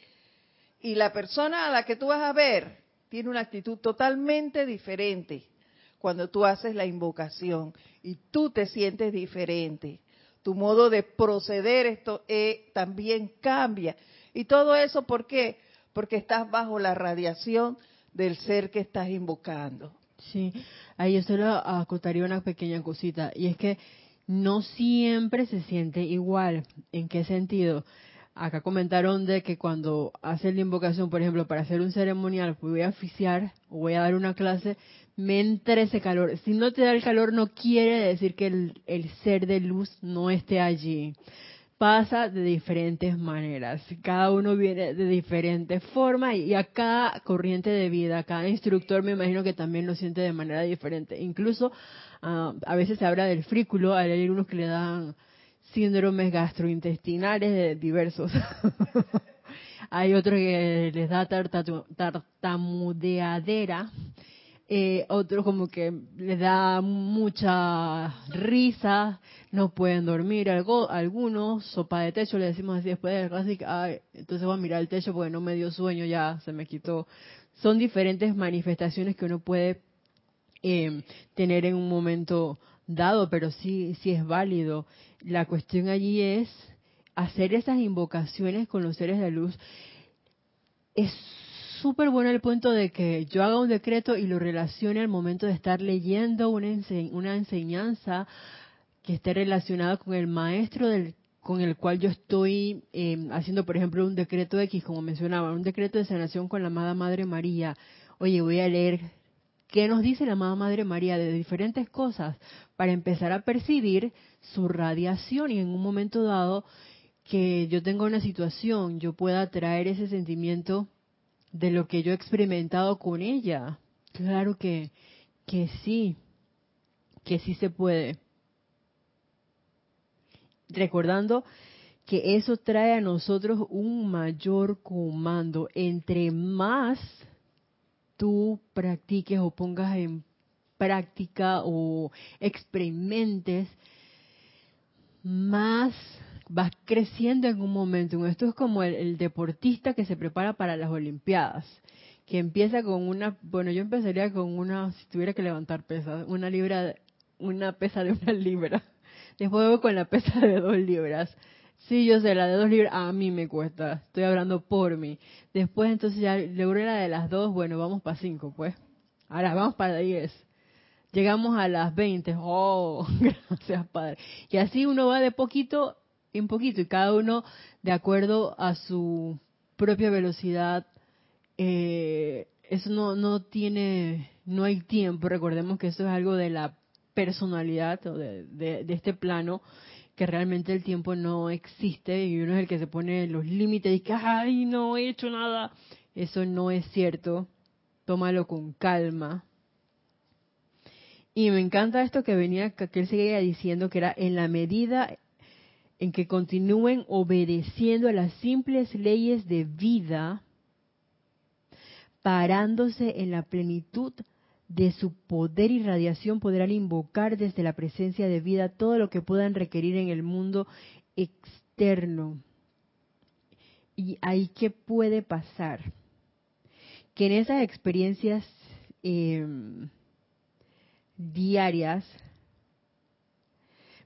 Speaker 2: y la persona a la que tú vas a ver tiene una actitud totalmente diferente cuando tú haces la invocación y tú te sientes diferente. Tu modo de proceder esto eh, también cambia. Y todo eso, ¿por qué? Porque estás bajo la radiación del ser que estás invocando.
Speaker 1: Sí, ahí yo solo acotaría una pequeña cosita, y es que no siempre se siente igual. ¿En qué sentido? Acá comentaron de que cuando haces la invocación, por ejemplo, para hacer un ceremonial, voy a oficiar o voy a dar una clase, me entra ese calor. Si no te da el calor, no quiere decir que el, el ser de luz no esté allí. Pasa de diferentes maneras. Cada uno viene de diferentes formas y a cada corriente de vida, cada instructor me imagino que también lo siente de manera diferente. Incluso ah, a veces se habla del frículo, hay algunos que le dan síndromes gastrointestinales diversos. Hay otros que les da tartamudeadera, eh, otros como que les da mucha risa, no pueden dormir, algo, algunos sopa de techo, le decimos así después de la clase, entonces voy a mirar el techo porque no me dio sueño, ya se me quitó. Son diferentes manifestaciones que uno puede eh, tener en un momento dado, pero sí, sí es válido. La cuestión allí es hacer esas invocaciones con los seres de luz. Es súper bueno el punto de que yo haga un decreto y lo relacione al momento de estar leyendo una, enseñanza que esté relacionada con el maestro del con el cual yo estoy em, haciendo, por ejemplo, un decreto X, como mencionaba, un decreto de sanación con la amada Madre María. Oye, voy a leer qué nos dice la amada Madre María de diferentes cosas para empezar a percibir su radiación y en un momento dado que yo tenga una situación, yo pueda traer ese sentimiento de lo que yo he experimentado con ella. Claro que, que sí, que sí se puede. Recordando que eso trae a nosotros un mayor comando. Entre más tú practiques o pongas en práctica o experimentes, más vas creciendo en un momento. Esto es como el, deportista que se prepara para las Olimpiadas, que empieza con una, bueno, yo empezaría con una, si tuviera que levantar pesas, una libra, una pesa de una libra. Después voy con la pesa de dos libras. Sí, yo sé, la de dos libras a mí me cuesta. Estoy hablando por mí. Después entonces ya logré la de las dos, bueno, vamos para cinco, pues. Ahora vamos para diez. Llegamos a las 20. Oh, gracias, Padre. Y así uno va de poquito en poquito y cada uno de acuerdo a su propia velocidad. Eh, eso no, no tiene, no hay tiempo. Recordemos que eso es algo de la personalidad o de, de este plano que realmente el tiempo no existe y uno es el que se pone los límites y que, ay, no he hecho nada. Eso no es cierto. Tómalo con calma. Y me encanta esto que venía, que él seguía diciendo, que era en la medida en que continúen obedeciendo a las simples leyes de vida, parándose en la plenitud de su poder y radiación, podrán invocar desde la presencia de vida todo lo que puedan requerir en el mundo externo. ¿Y ahí qué puede pasar? Que en esas experiencias eh, diarias.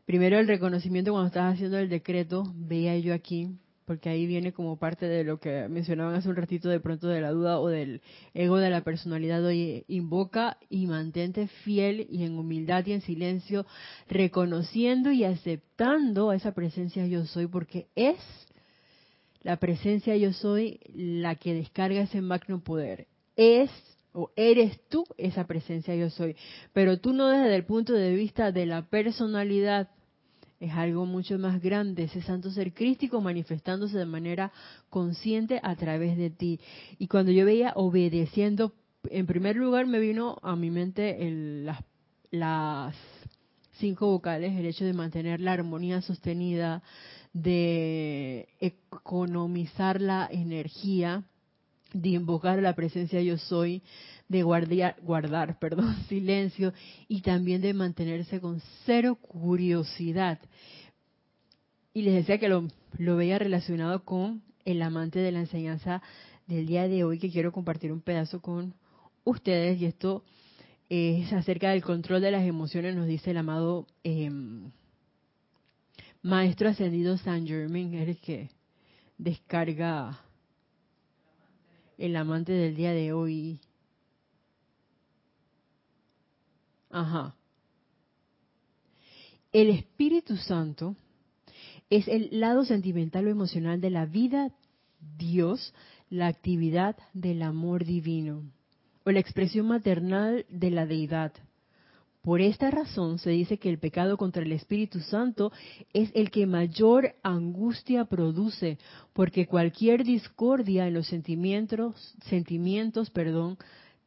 Speaker 1: Primero el reconocimiento cuando estás haciendo el decreto, veía yo aquí, porque ahí viene como parte de lo que mencionaban hace un ratito de pronto de la duda o del ego de la personalidad. Oye, invoca y mantente fiel y en humildad y en silencio, reconociendo y aceptando a esa presencia yo soy, porque es la presencia yo soy la que descarga ese magno poder. Es o eres tú esa presencia yo soy. Pero tú no desde el punto de vista de la personalidad, es algo mucho más grande, ese santo ser crístico manifestándose de manera consciente a través de ti. Y cuando yo veía obedeciendo, en primer lugar me vino a mi mente las, las cinco vocales, el hecho de mantener la armonía sostenida, de economizar la energía, de invocar la presencia yo soy, de guardar, perdón, silencio y también de mantenerse con cero curiosidad. Y les decía que lo, lo veía relacionado con el amante de la enseñanza del día de hoy, que quiero compartir un pedazo con ustedes. Y esto es acerca del control de las emociones, nos dice el amado em, Maestro Ascendido San Germain, el que descarga el amante del día de hoy. Ajá. El Espíritu Santo es el lado sentimental o emocional de la vida Dios, la actividad del amor divino o la expresión maternal de la deidad. Por esta razón se dice que el pecado contra el Espíritu Santo es el que mayor angustia produce, porque cualquier discordia en los sentimientos, sentimientos, perdón,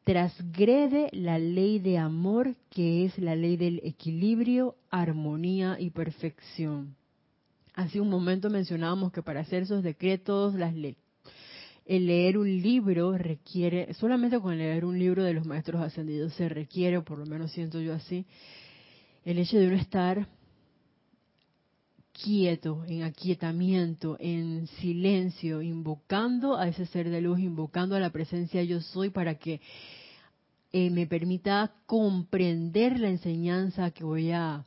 Speaker 1: trasgrede la ley de amor que es la ley del equilibrio, armonía y perfección. Hace un momento mencionábamos que para hacer esos decretos, las el leer un libro requiere, solamente con leer un libro de los maestros ascendidos se requiere, o por lo menos siento yo así, el hecho de uno estar quieto, en aquietamiento, en silencio, invocando a ese ser de luz, invocando a la presencia yo soy para que eh, me permita comprender la enseñanza que voy a,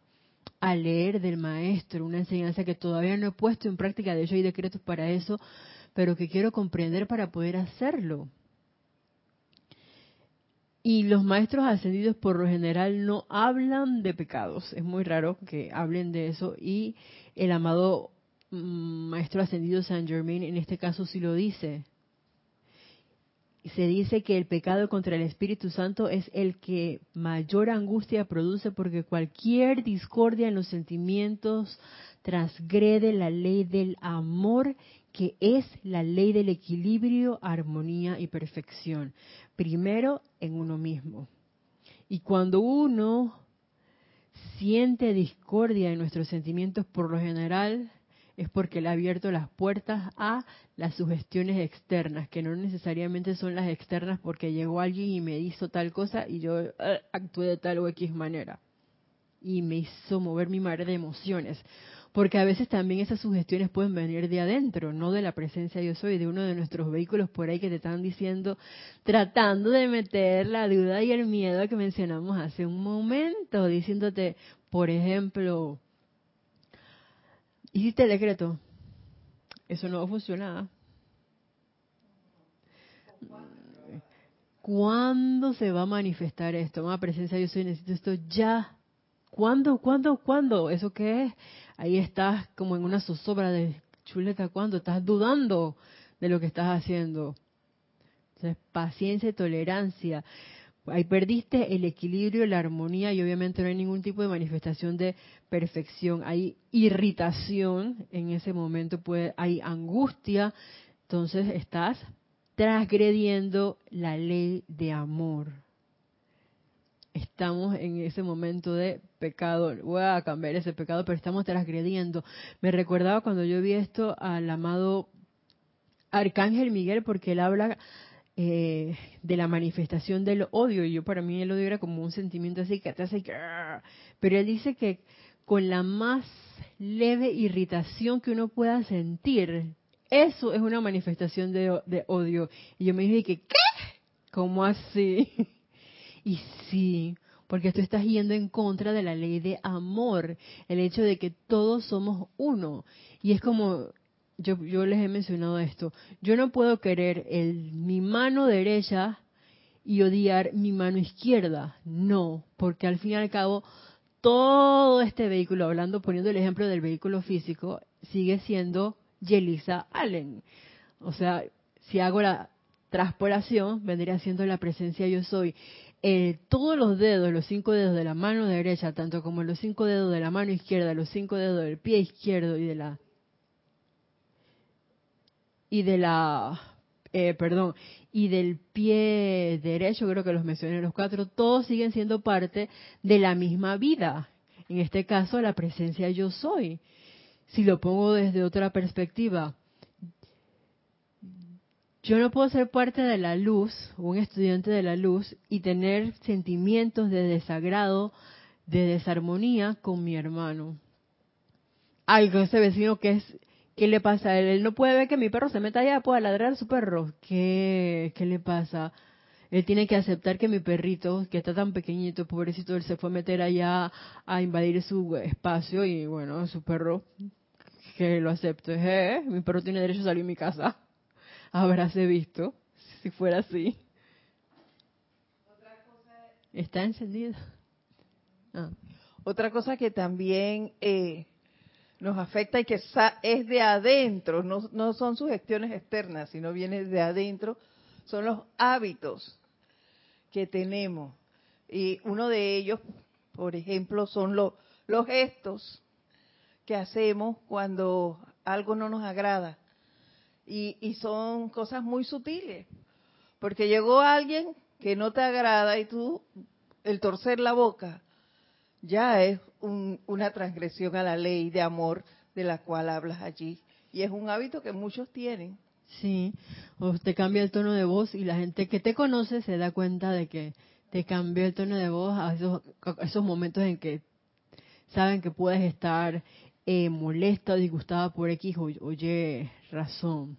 Speaker 1: a leer del maestro, una enseñanza que todavía no he puesto en práctica, de hecho hay decretos para eso, pero que quiero comprender para poder hacerlo. Y los maestros ascendidos por lo general no hablan de pecados, es muy raro que hablen de eso. Y el amado mm, maestro ascendido Saint Germain en este caso sí lo dice, se dice que el pecado contra el Espíritu Santo es el que mayor angustia produce porque cualquier discordia en los sentimientos transgrede la ley del amor que es la ley del equilibrio, armonía y perfección. Primero en uno mismo. Y cuando uno siente discordia en nuestros sentimientos por lo general, es porque le ha abierto las puertas a las sugestiones externas, que no necesariamente son las externas porque llegó alguien y me hizo tal cosa y yo eh, actué de tal o X manera. Y me hizo mover mi mar de emociones. Porque a veces también esas sugestiones pueden venir de adentro, no de la presencia yo soy, de uno de nuestros vehículos por ahí que te están diciendo, tratando de meter la duda y el miedo que mencionamos hace un momento, diciéndote, por ejemplo, hiciste el decreto. Eso no funciona. ¿Cuándo se va a manifestar esto? Una presencia, yo soy, necesito esto ya. ¿Cuándo? ¿Cuándo? ¿Cuándo? ¿Eso qué es? Ahí estás como en una zozobra de chuleta. ¿Cuándo? Estás dudando de lo que estás haciendo. Entonces, paciencia y tolerancia ahí perdiste el equilibrio, la armonía y obviamente no hay ningún tipo de manifestación de perfección. Hay irritación en ese momento, hay angustia, entonces estás transgrediendo la ley de amor. Estamos en ese momento de pecado, voy a cambiar ese pecado, pero estamos transgrediendo. Me recordaba cuando yo vi esto al amado Arcángel Miguel, porque él habla eh, de la manifestación del odio. Y yo para mí el odio era como un sentimiento así que te hace que... Pero él dice que con la más leve irritación que uno pueda sentir, eso es una manifestación de, de odio. Y yo me dije que, ¿qué? ¿Cómo así? y sí, porque tú estás yendo en contra de la ley de amor, el hecho de que todos somos uno. Y es como, yo, yo les he mencionado esto, yo no puedo querer el, mi mano derecha y odiar mi mano izquierda, no, porque al fin y al cabo todo este vehículo, hablando, poniendo el ejemplo del vehículo físico, sigue siendo Yelisa Allen. O sea, si hago la transpolación, vendría siendo la presencia yo soy. Eh, todos los dedos, los cinco dedos de la mano derecha, tanto como los cinco dedos de la mano izquierda, los cinco dedos del pie izquierdo y de la y de la, eh, perdón, y del pie derecho, creo que los mencioné los cuatro, todos siguen siendo parte de la misma vida. en este caso la presencia yo soy. Si lo pongo desde otra perspectiva, yo no puedo ser parte de la luz, un estudiante de la luz, y tener sentimientos de desagrado, de desarmonía con mi hermano. Algo, ese vecino que es, ¿qué le pasa a él? Él no puede ver que mi perro se meta allá, pueda ladrar a su perro. ¿Qué, qué le pasa? Él tiene que aceptar que mi perrito, que está tan pequeñito, pobrecito, él se fue a meter allá a invadir su espacio y bueno, su perro, que lo acepte. ¿Eh? Mi perro tiene derecho a salir de mi casa. Habráse visto, si fuera así. Está encendido.
Speaker 2: Ah. Otra cosa que también eh, nos afecta y que es de adentro, no, no son sugestiones externas, sino viene de adentro, son los hábitos que tenemos. Y uno de ellos, por ejemplo, son los gestos que hacemos cuando algo no nos agrada. Y, y son cosas muy sutiles. Porque llegó alguien que no te agrada y tú, el torcer la boca, ya es una transgresión a la ley de amor de la cual hablas allí. Y es un hábito que muchos tienen.
Speaker 1: Sí, o te cambia el tono de voz y la gente que te conoce se da cuenta de que te cambió el tono de voz a esos momentos en que saben que puedes estar eh, molesta disgustada por X oye razón.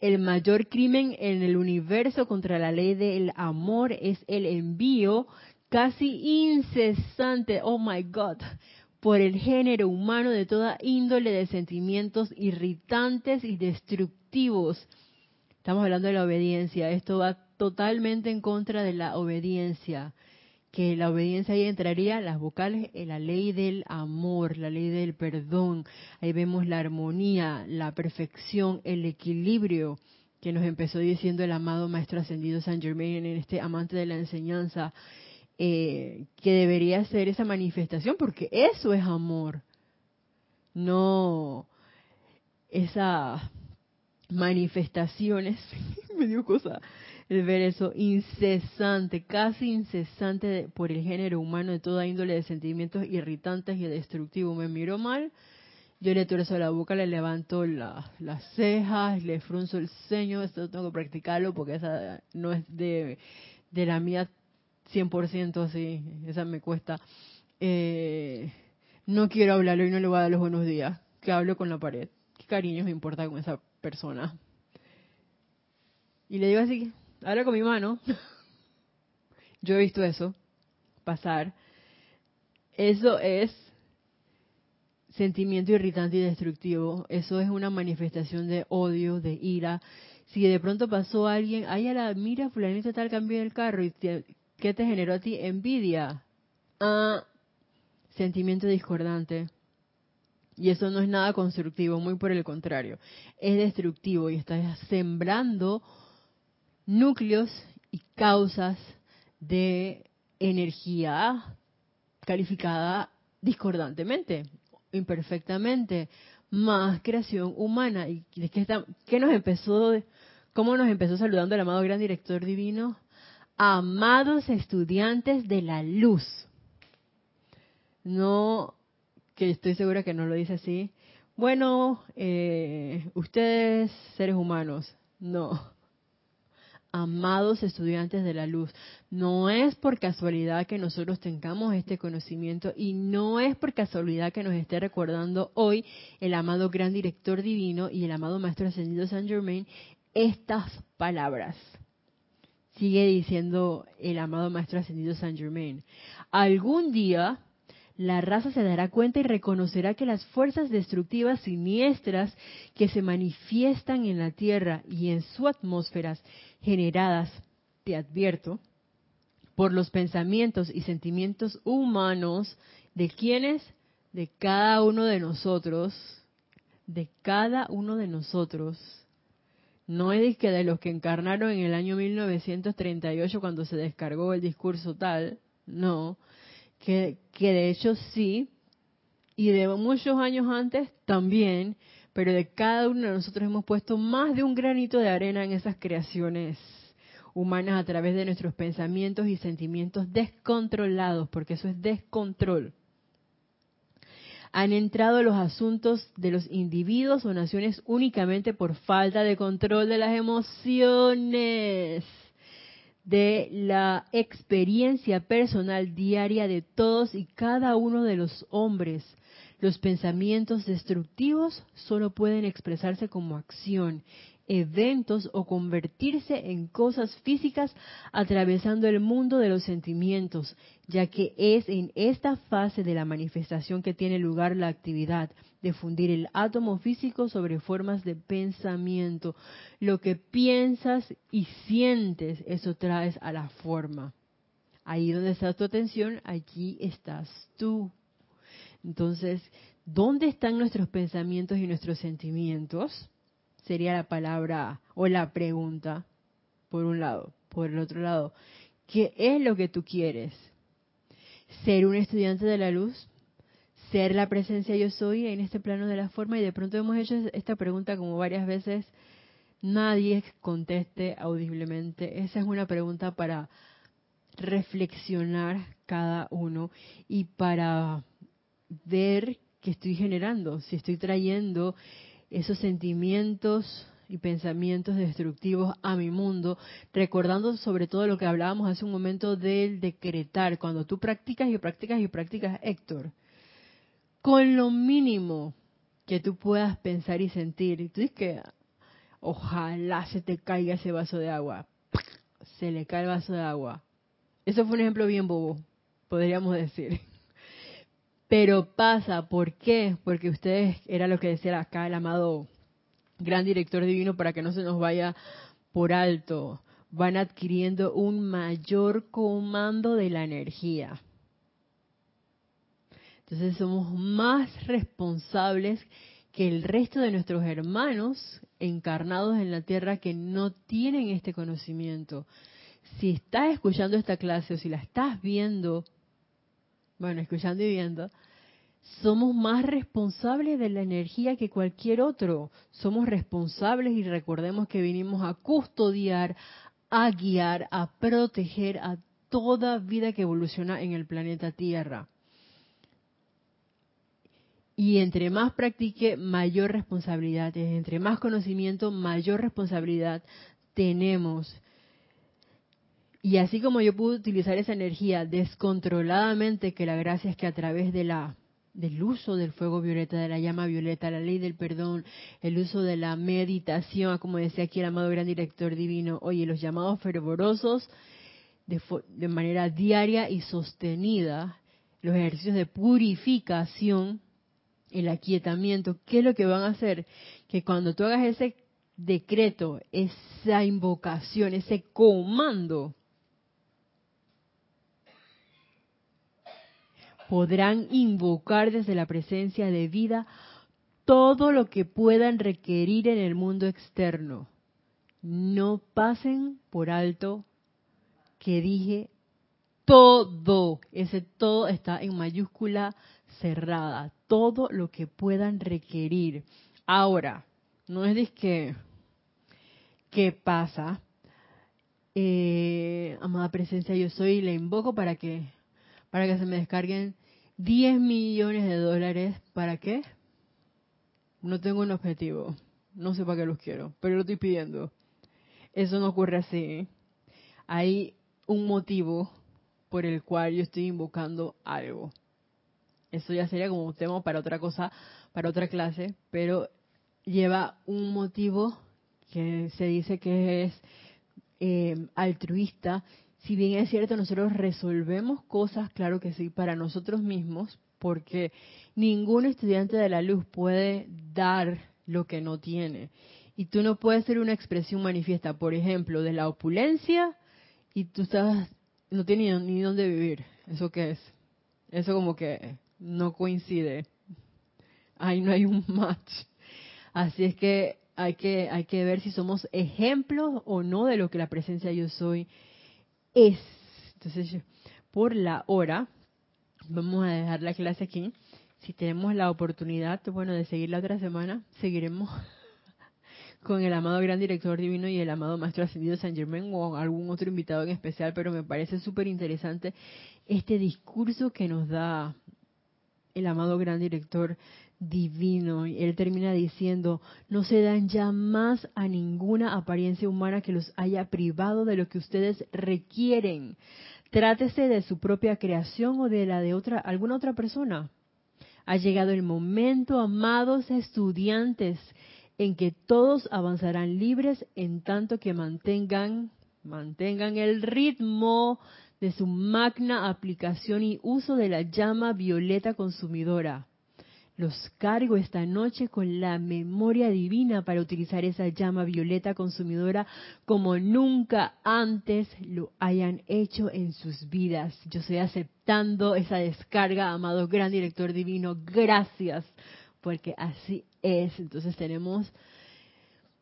Speaker 1: El mayor crimen en el universo contra la ley del amor es el envío casi incesante, oh my God, por el género humano de toda índole de sentimientos irritantes y destructivos. Estamos hablando de la obediencia. Esto va totalmente en contra de la obediencia. Que la obediencia ahí entraría las vocales en la ley del amor, la ley del perdón. Ahí vemos la armonía, la perfección, el equilibrio que nos empezó diciendo el amado Maestro Ascendido San Germain en este amante de la enseñanza eh, que debería ser esa manifestación, porque eso es amor, no esas manifestaciones, me dio cosa el ver eso incesante, casi incesante por el género humano de toda índole de sentimientos irritantes y destructivos. Me miro mal, yo le tuerzo la boca, le levanto las cejas, le frunzo el ceño, esto tengo que practicarlo porque esa no es de, de la mía 100% así, esa me cuesta. Eh, no quiero hablarlo y no le voy a dar los buenos días, que hablo con la pared. ¿Qué cariño me importa con esa persona? Y le digo así, habla con mi mano. Yo he visto eso pasar. Eso es sentimiento irritante y destructivo. Eso es una manifestación de odio, de ira. Si de pronto pasó alguien, ay, a la mira, fulanito tal cambió el carro y te, ¿Qué te generó a ti? Envidia. Ah, sentimiento discordante. Y eso no es nada constructivo, muy por el contrario. Es destructivo y estás sembrando núcleos y causas de energía calificada discordantemente, imperfectamente, más creación humana. ¿Y de qué, nos empezó, cómo nos empezó saludando el amado gran director divino? amados estudiantes de la luz. No, que estoy segura que no lo dice así. Bueno, eh, ustedes seres humanos, no. Amados estudiantes de la luz, no es por casualidad que nosotros tengamos este conocimiento y no es por casualidad que nos esté recordando hoy el amado gran director divino y el amado maestro ascendido San Germain estas palabras sigue diciendo el amado Maestro Ascendido San Germain. Algún día la raza se dará cuenta y reconocerá que las fuerzas destructivas siniestras que se manifiestan en la Tierra y en su atmósfera generadas, te advierto, por los pensamientos y sentimientos humanos de quienes, de cada uno de nosotros, de cada uno de nosotros, no es que de los que encarnaron en el año 1938 cuando se descargó el discurso tal, no, que, de hecho sí, y de muchos años antes también, pero de cada uno de nosotros hemos puesto más de un granito de arena en esas creaciones humanas a través de nuestros pensamientos y sentimientos descontrolados, porque eso es descontrol. han entrado los asuntos de los individuos o naciones únicamente por falta de control de las emociones, de la experiencia personal diaria de todos y cada uno de los hombres. Los pensamientos destructivos solo pueden expresarse como acción eventos o convertirse en cosas físicas atravesando el mundo de los sentimientos, ya que es en esta fase de la manifestación que tiene lugar la actividad de fundir el átomo físico sobre formas de pensamiento. Lo que piensas y sientes, eso traes a la forma. Ahí donde está tu atención, allí estás tú. Entonces, ¿dónde están nuestros pensamientos y nuestros sentimientos? Sería la palabra o la pregunta, por un lado. Por el otro lado, ¿qué es lo que tú quieres? ¿Ser un estudiante de la luz? ¿Ser la presencia yo soy en este plano de la forma? Y de pronto hemos hecho esta pregunta como varias veces. Nadie conteste audiblemente. Esa es una pregunta para reflexionar cada uno y para ver qué estoy generando, si estoy trayendo esos sentimientos y pensamientos destructivos a mi mundo, recordando sobre todo lo que hablábamos hace un momento del decretar, cuando tú practicas y practicas y practicas, Héctor, con lo mínimo que tú puedas pensar y sentir, y tú dices que ojalá se te caiga ese vaso de agua, se le cae el vaso de agua. Eso fue un ejemplo bien bobo, podríamos decir. Pero pasa, ¿por qué? Porque ustedes, era lo que decía acá el amado gran director divino, para que no se nos vaya por alto, van adquiriendo un mayor comando de la energía. Entonces somos más responsables que el resto de nuestros hermanos encarnados en la tierra que no tienen este conocimiento. Si estás escuchando esta clase o si la estás viendo bueno, escuchando y viendo, somos más responsables de la energía que cualquier otro. Somos responsables y recordemos que vinimos a custodiar, a guiar, a proteger a toda vida que evoluciona en el planeta Tierra. Y entre más practique, mayor responsabilidad. Entre más conocimiento, mayor responsabilidad tenemos. Y así como yo pude utilizar esa energía descontroladamente, que la gracia es que a través de la del uso del fuego violeta, de la llama violeta, la ley del perdón, el uso de la meditación, como decía aquí el amado gran director divino, oye, los llamados fervorosos de, de manera diaria y sostenida, los ejercicios de purificación, el aquietamiento, ¿qué es lo que van a hacer? Que cuando tú hagas ese decreto, esa invocación, ese comando, podrán invocar desde la presencia de vida todo lo que puedan requerir en el mundo externo. No pasen por alto que dije todo, ese todo está en mayúscula cerrada, todo lo que puedan requerir. Ahora, no es de que, ¿qué pasa? Eh, amada presencia, yo soy y le invoco para que para que se me descarguen 10 millones de dólares. ¿Para qué? No tengo un objetivo. No sé para qué los quiero, pero lo estoy pidiendo. Eso no ocurre así. Hay un motivo por el cual yo estoy invocando algo. Eso ya sería como un tema para otra cosa, para otra clase, pero lleva un motivo que se dice que es eh, altruista si bien es cierto, nosotros resolvemos cosas, claro que sí, para nosotros mismos, porque ningún estudiante de la luz puede dar lo que no tiene. Y tú no puedes ser una expresión manifiesta, por ejemplo, de la opulencia y tú estás, no tienes ni dónde vivir. ¿Eso qué es? Eso como que no coincide. Ahí no hay un match. Así es que hay que, hay que ver si somos ejemplos o no de lo que la presencia yo soy es. Entonces, por la hora, vamos a dejar la clase aquí. Si tenemos la oportunidad, bueno, de seguir la otra semana, seguiremos con el amado gran director divino y el amado maestro ascendido San Germán o algún otro invitado en especial, pero me parece súper interesante este discurso que nos da el amado gran director divino. Y él termina diciendo, no se dan ya más a ninguna apariencia humana que los haya privado de lo que ustedes requieren. Trátese de su propia creación o de la de otra, alguna otra persona. Ha llegado el momento, amados estudiantes, en que todos avanzarán libres en tanto que mantengan, mantengan el ritmo de su magna aplicación y uso de la llama violeta consumidora. Los cargo esta noche con la memoria divina para utilizar esa llama violeta consumidora como nunca antes lo hayan hecho en sus vidas. Yo estoy aceptando esa descarga, amado gran director divino. Gracias, porque así es. Entonces tenemos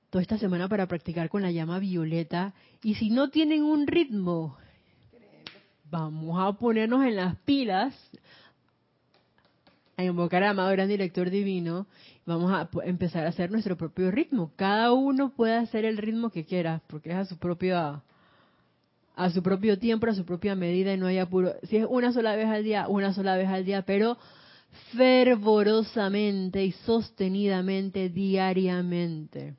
Speaker 1: toda esta semana para practicar con la llama violeta. Y si no tienen un ritmo, vamos a ponernos en las pilas a invocar al amado gran director divino, vamos a empezar a hacer nuestro propio ritmo. Cada uno puede hacer el ritmo que quiera, porque es a su propio a su propio tiempo, a su propia medida y no hay apuro. Si es una sola vez al día, una sola vez al día, pero fervorosamente y sostenidamente diariamente.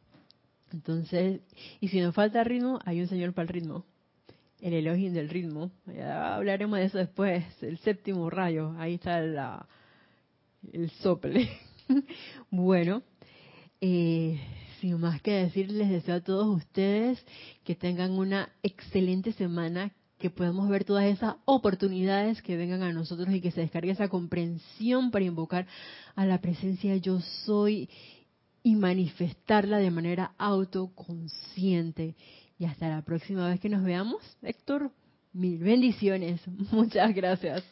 Speaker 1: Entonces, y si nos falta ritmo, hay un señor para el ritmo. El elogio del ritmo. Hablaremos de eso después. El séptimo rayo. Ahí está la, el sople. bueno, eh, sin más que decir, les deseo a todos ustedes que tengan una excelente semana, que podamos ver todas esas oportunidades que vengan a nosotros y que se descargue esa comprensión para invocar a la presencia yo soy y manifestarla de manera autoconsciente. Y hasta la próxima vez que nos veamos, Héctor, mil bendiciones. Muchas gracias.